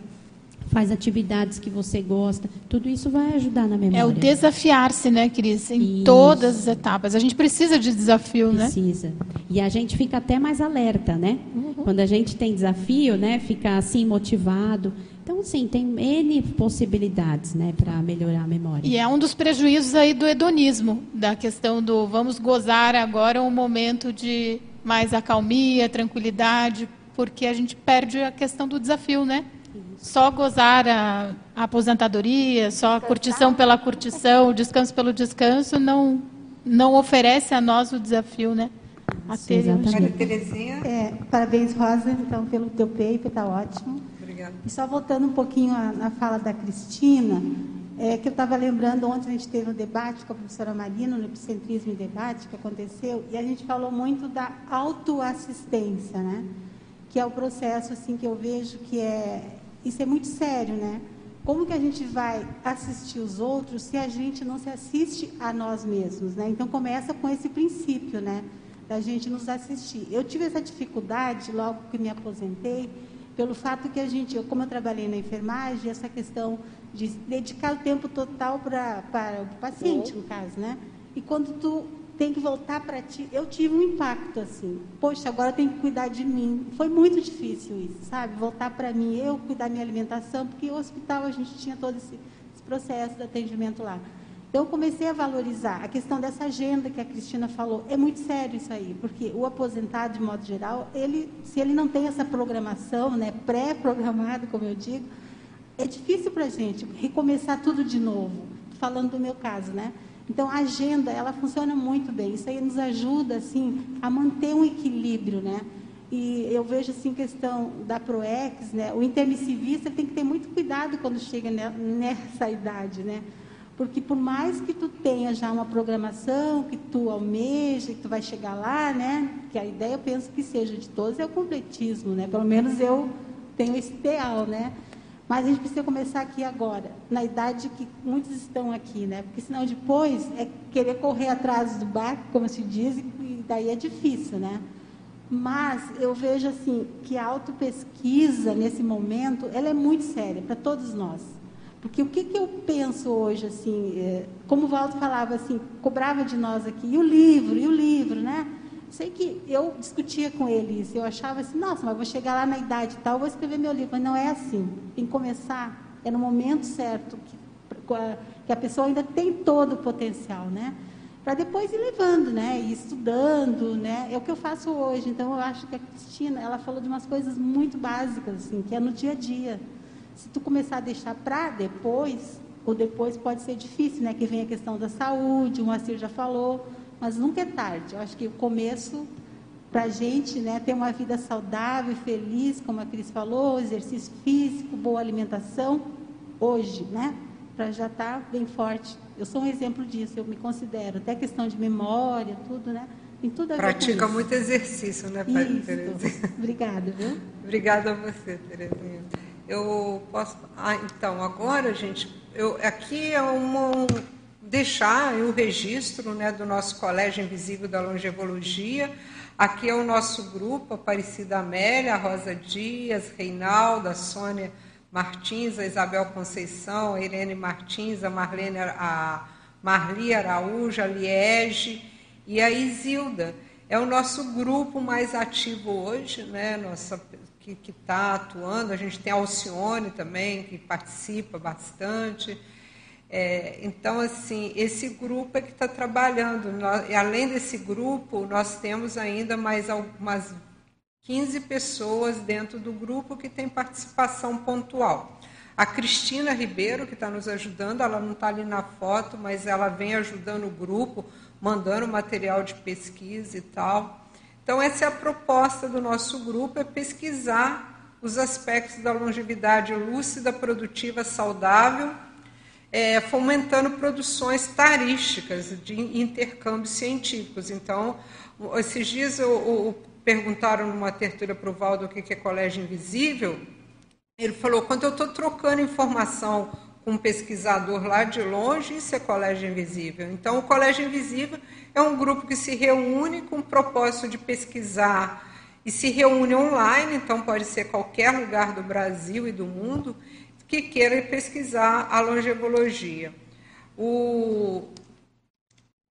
faz atividades que você gosta, tudo isso vai ajudar na memória. É o desafiar-se, né, Cris? Em isso. todas as etapas. A gente precisa de desafio, precisa. né? Precisa. E a gente fica até mais alerta, né? Uhum. Quando a gente tem desafio, né, fica assim motivado. Então, sim, tem N possibilidades né, para melhorar a memória. E é um dos prejuízos aí do hedonismo, da questão do vamos gozar agora um momento de mais acalmia, tranquilidade, porque a gente perde a questão do desafio, né? Só gozar a, a aposentadoria, só a curtição pela curtição, o descanso pelo descanso, não, não oferece a nós o desafio, né? A ter Terezinha. É, parabéns, Rosa, então, pelo teu peito, está ótimo. Obrigada. E só voltando um pouquinho na fala da Cristina, é, que eu estava lembrando, ontem a gente teve um debate com a professora Marina, no Epicentrismo e Debate, que aconteceu, e a gente falou muito da autoassistência, né? Que é o processo, assim, que eu vejo que é... Isso é muito sério, né? Como que a gente vai assistir os outros se a gente não se assiste a nós mesmos, né? Então, começa com esse princípio, né? Da gente nos assistir. Eu tive essa dificuldade, logo que me aposentei, pelo fato que a gente, eu, como eu trabalhei na enfermagem, essa questão de dedicar o tempo total pra, para o paciente, no caso, né? E quando tu tem que voltar para ti, eu tive um impacto assim. Poxa, agora tenho que cuidar de mim. Foi muito difícil isso, sabe? Voltar para mim, eu cuidar da minha alimentação, porque o hospital a gente tinha todo esse, esse processo de atendimento lá. Então, eu comecei a valorizar a questão dessa agenda que a Cristina falou. É muito sério isso aí, porque o aposentado, de modo geral, ele, se ele não tem essa programação, né, pré-programado, como eu digo, é difícil para a gente recomeçar tudo de novo. Falando do meu caso, né? Então, a agenda, ela funciona muito bem. Isso aí nos ajuda, assim, a manter um equilíbrio, né? E eu vejo, assim, questão da ProEx, né? O intermissivista tem que ter muito cuidado quando chega nessa idade, né? Porque por mais que tu tenha já uma programação, que tu almeja, que tu vai chegar lá, né? Que a ideia eu penso que seja de todos é o completismo, né? Pelo menos eu tenho esse ideal, né? Mas a gente precisa começar aqui agora, na idade que muitos estão aqui, né? Porque senão depois é querer correr atrás do barco, como se diz, e daí é difícil, né? Mas eu vejo assim que a autopesquisa nesse momento, ela é muito séria para todos nós. Porque o que, que eu penso hoje, assim, é, como o Walter falava, assim, cobrava de nós aqui, e o livro, e o livro, né? Sei que eu discutia com ele isso, eu achava assim, nossa, mas vou chegar lá na idade tal, vou escrever meu livro. Mas não é assim. Tem que começar, é no momento certo, que, que a pessoa ainda tem todo o potencial, né? Para depois ir levando, né? E estudando, né? É o que eu faço hoje. Então, eu acho que a Cristina, ela falou de umas coisas muito básicas, assim, que é no dia a dia. Se tu começar a deixar para depois, ou depois pode ser difícil, né? Que vem a questão da saúde, o Moacir já falou, mas nunca é tarde. Eu acho que o começo para a gente, né, ter uma vida saudável, feliz, como a Cris falou, exercício físico, boa alimentação, hoje, né? Para já estar tá bem forte. Eu sou um exemplo disso, eu me considero. Até questão de memória, tudo, né? Tem tudo a Pratica muito exercício, né, Terezinha? Obrigada, viu? Obrigada a você, Terezinha. Eu posso. Ah, então, agora, gente, eu, aqui é um, deixar o registro né, do nosso Colégio Invisível da Longevologia. Aqui é o nosso grupo, Aparecida Amélia, Rosa Dias, Reinaldo, a Sônia Martins, a Isabel Conceição, a Irene Martins, a Marlene, a Marli Araújo, a Liege e a Isilda. É o nosso grupo mais ativo hoje, né? Nossa que está atuando. A gente tem a Alcione também, que participa bastante. É, então, assim, esse grupo é que está trabalhando. Nós, além desse grupo, nós temos ainda mais algumas 15 pessoas dentro do grupo que tem participação pontual. A Cristina Ribeiro, que está nos ajudando, ela não está ali na foto, mas ela vem ajudando o grupo, mandando material de pesquisa e tal. Então, essa é a proposta do nosso grupo, é pesquisar os aspectos da longevidade lúcida, produtiva, saudável, é, fomentando produções tarísticas de intercâmbios científicos. Então, esses dias eu, eu perguntaram numa tertúlia para o Valdo o que é colégio invisível, ele falou, quando eu estou trocando informação com um pesquisador lá de longe, isso é colégio invisível. Então, o colégio invisível é um grupo que se reúne com o propósito de pesquisar e se reúne online, então pode ser qualquer lugar do Brasil e do mundo que queira pesquisar a longevologia. O,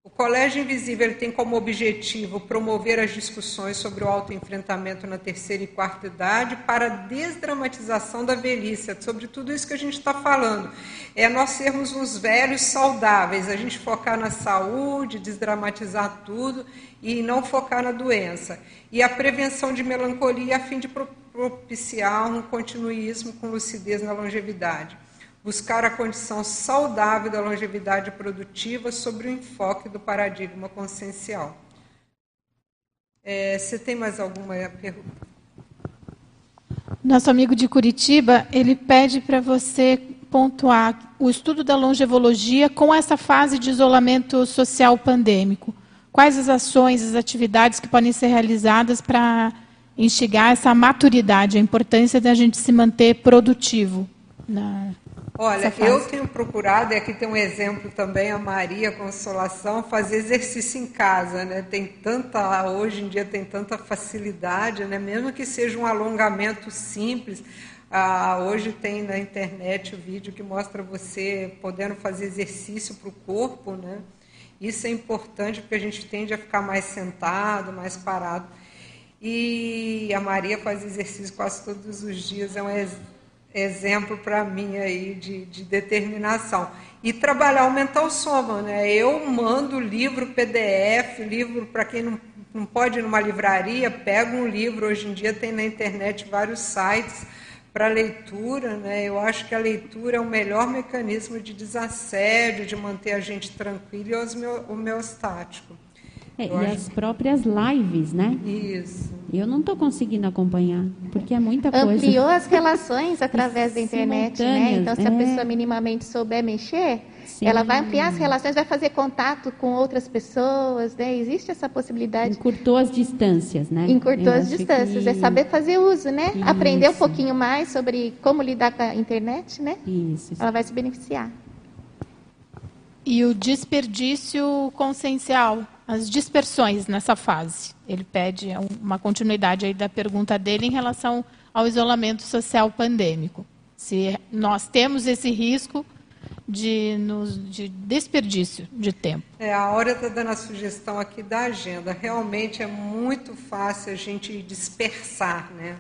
o Colégio Invisível tem como objetivo promover as discussões sobre o autoenfrentamento na terceira e quarta idade para a desdramatização da velhice, sobre tudo isso que a gente está falando. É nós sermos uns velhos saudáveis, a gente focar na saúde, desdramatizar tudo e não focar na doença. E a prevenção de melancolia a fim de propiciar um continuismo com lucidez na longevidade buscar a condição saudável da longevidade produtiva sobre o enfoque do paradigma consciencial. É, você tem mais alguma pergunta? Nosso amigo de Curitiba, ele pede para você pontuar o estudo da longevologia com essa fase de isolamento social pandêmico. Quais as ações, as atividades que podem ser realizadas para instigar essa maturidade, a importância da gente se manter produtivo? Na, Olha, eu tenho procurado, e aqui tem um exemplo também, a Maria Consolação, fazer exercício em casa, né? Tem tanta, hoje em dia tem tanta facilidade, né? Mesmo que seja um alongamento simples, ah, hoje tem na internet o vídeo que mostra você podendo fazer exercício para o corpo, né? Isso é importante porque a gente tende a ficar mais sentado, mais parado. E a Maria faz exercício quase todos os dias, é um ex exemplo para mim aí de, de, determinação. E trabalhar o mental soma, né? Eu mando livro PDF, livro para quem não, não pode ir numa livraria, pega um livro, hoje em dia tem na internet vários sites para leitura, né? Eu acho que a leitura é o melhor mecanismo de desassédio, de manter a gente tranquilo e homeostático. É, e as próprias lives, né? Isso. Eu não estou conseguindo acompanhar, porque é muita coisa. Ampliou as relações através da internet, né? Então, se é. a pessoa minimamente souber mexer, Sim. ela vai ampliar as relações, vai fazer contato com outras pessoas, né? Existe essa possibilidade. Encurtou as distâncias, né? Encurtou Eu as distâncias, que... é saber fazer uso, né? Isso. Aprender um pouquinho mais sobre como lidar com a internet, né? Isso. Ela vai se beneficiar. E o desperdício consciencial, as dispersões nessa fase. Ele pede uma continuidade aí da pergunta dele em relação ao isolamento social pandêmico. Se nós temos esse risco de, nos, de desperdício de tempo. É, a hora está dando a sugestão aqui da agenda. Realmente é muito fácil a gente dispersar, né?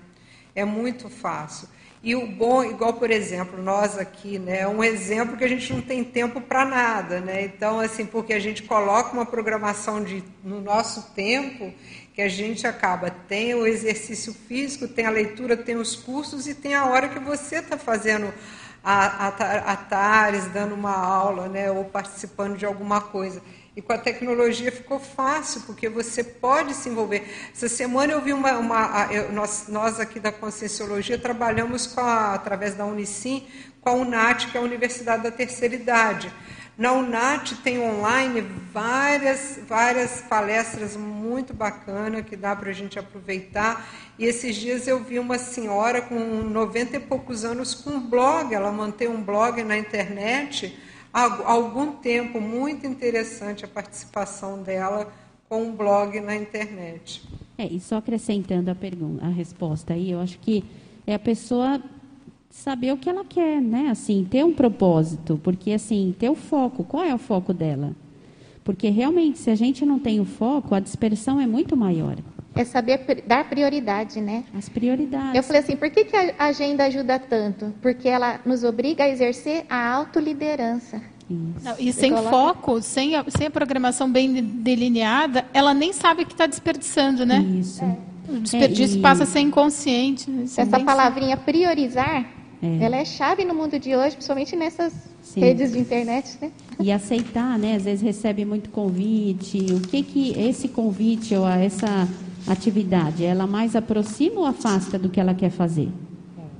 É muito fácil. E o bom, igual por exemplo, nós aqui, né, é um exemplo que a gente não tem tempo para nada, né? Então, assim, porque a gente coloca uma programação de, no nosso tempo que a gente acaba, tem o exercício físico, tem a leitura, tem os cursos e tem a hora que você está fazendo a, a, a tares, dando uma aula, né, ou participando de alguma coisa. E com a tecnologia ficou fácil, porque você pode se envolver. Essa semana eu vi uma. uma eu, nós, nós aqui da Conscienciologia trabalhamos com a, através da Unicim com a UNAT, que é a Universidade da Terceira Idade. Na UNAT tem online várias, várias palestras muito bacanas que dá para a gente aproveitar. E esses dias eu vi uma senhora com 90 e poucos anos com um blog, ela mantém um blog na internet há algum tempo, muito interessante a participação dela com um blog na internet. É, e só acrescentando a pergunta, a resposta aí, eu acho que é a pessoa saber o que ela quer, né? Assim, ter um propósito, porque assim, ter o foco, qual é o foco dela? Porque realmente, se a gente não tem o foco, a dispersão é muito maior. É saber dar prioridade, né? As prioridades. Eu falei assim, por que, que a agenda ajuda tanto? Porque ela nos obriga a exercer a autoliderança. Não, e sem coloca... foco, sem a, sem a programação bem delineada, ela nem sabe que está desperdiçando, né? Isso. É. O desperdício é, e... passa a ser inconsciente. Né? Essa palavrinha sabe. priorizar, é. ela é chave no mundo de hoje, principalmente nessas Sim. redes de internet, né? E aceitar, né? Às vezes recebe muito convite. O que que esse convite ou essa atividade, ela mais aproxima ou afasta do que ela quer fazer?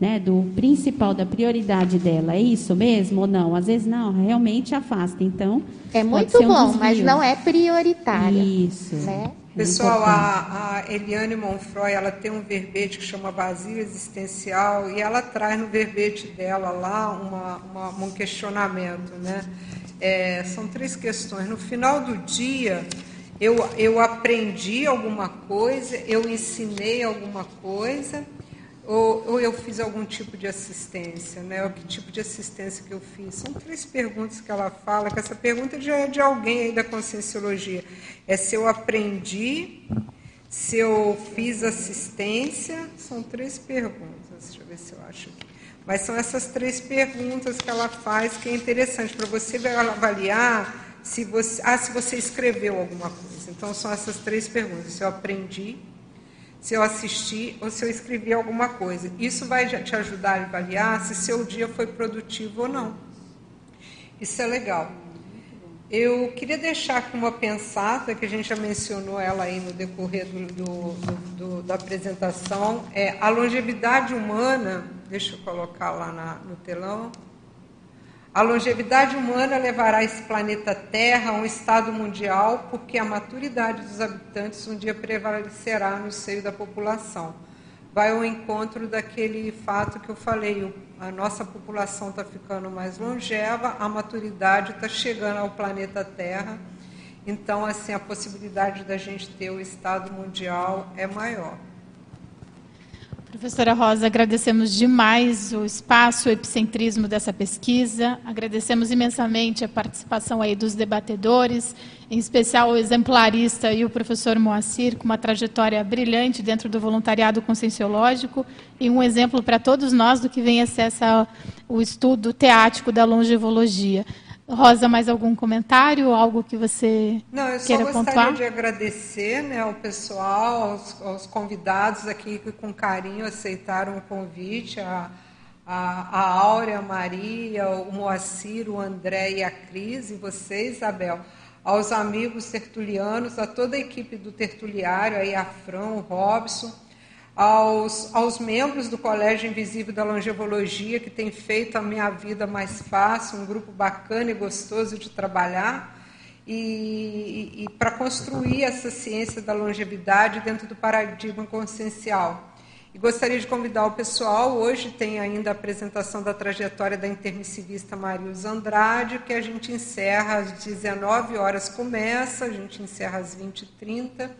Né, do principal, da prioridade dela, é isso mesmo ou não? Às vezes não, realmente afasta. Então, é muito um bom, mas não é prioritário. Isso. Né? É Pessoal, a, a, Eliane Monfroy, ela tem um verbete que chama Vazio Existencial e ela traz no verbete dela lá uma, uma, um questionamento, né? É, são três questões. No final do dia, eu, eu aprendi alguma coisa, eu ensinei alguma coisa, ou, ou, eu fiz algum tipo de assistência, né? que tipo de assistência que eu fiz? São três perguntas que ela fala, que essa pergunta já é de alguém aí da conscienciologia. É se eu aprendi, se eu fiz assistência, são três perguntas, deixa eu ver se eu acho aqui. Mas são essas três perguntas que ela faz que é interessante para você avaliar se você, ah, se você escreveu alguma coisa. Então, são essas três perguntas: se eu aprendi, se eu assisti ou se eu escrevi alguma coisa. Isso vai te ajudar a avaliar se seu dia foi produtivo ou não. Isso é legal. Eu queria deixar aqui uma pensada, que a gente já mencionou ela aí no decorrer do, do, do, da apresentação, é a longevidade humana, deixa eu colocar lá na, no telão, a longevidade humana levará esse planeta Terra a um estado mundial, porque a maturidade dos habitantes um dia prevalecerá no seio da população. Vai ao encontro daquele fato que eu falei: a nossa população está ficando mais longeva, a maturidade está chegando ao planeta Terra. Então, assim, a possibilidade da gente ter o estado mundial é maior. Professora Rosa, agradecemos demais o espaço, o epicentrismo dessa pesquisa. Agradecemos imensamente a participação aí dos debatedores, em especial o exemplarista e o professor Moacir, com uma trajetória brilhante dentro do voluntariado conscienciológico e um exemplo para todos nós do que vem a ser essa, o estudo teático da longevologia. Rosa, mais algum comentário, algo que você Não, eu queira só pontuar? gostaria de agradecer né, ao pessoal, aos, aos, convidados aqui que com carinho aceitaram o convite, a, a, a Áurea, a Maria, o Moacir, o André e a Cris, e você, Isabel, aos amigos tertulianos, a toda a equipe do tertuliário, aí a Fran, o Robson, aos, aos membros do Colégio Invisível da Longevologia, que tem feito a minha vida mais fácil, um grupo bacana e gostoso de trabalhar, e, e, e para construir essa ciência da longevidade dentro do paradigma consciencial. E gostaria de convidar o pessoal, hoje tem ainda a apresentação da trajetória da intermissivista Marilza Andrade, que a gente encerra às 19 horas, começa, a gente encerra às 20h30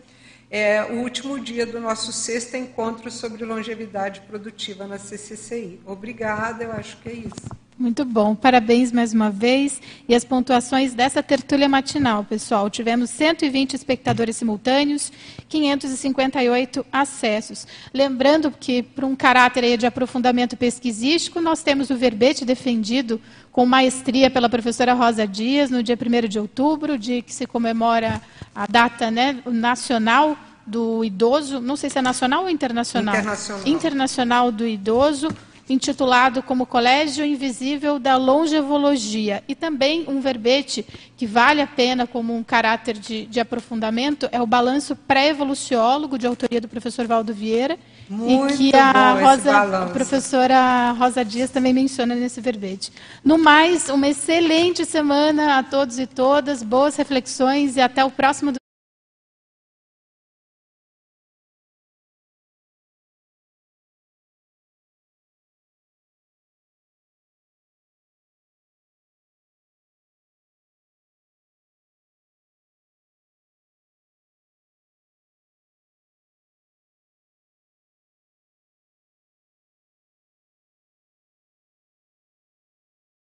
é o último dia do nosso sexto encontro sobre longevidade produtiva na CCCI. Obrigada, eu acho que é isso. Muito bom, parabéns mais uma vez. E as pontuações dessa tertúlia matinal, pessoal. Tivemos 120 espectadores simultâneos, 558 acessos. Lembrando que, para um caráter de aprofundamento pesquisístico, nós temos o verbete defendido com maestria pela professora Rosa Dias, no dia 1 de outubro, dia que se comemora a data né, nacional do idoso, não sei se é nacional ou internacional? Internacional. Internacional do idoso, intitulado como Colégio Invisível da Longevologia. E também um verbete que vale a pena como um caráter de, de aprofundamento é o Balanço Pré-Evoluciólogo, de autoria do professor Valdo Vieira, Muito e que a, Rosa, a professora Rosa Dias também menciona nesse verbete. No mais, uma excelente semana a todos e todas, boas reflexões e até o próximo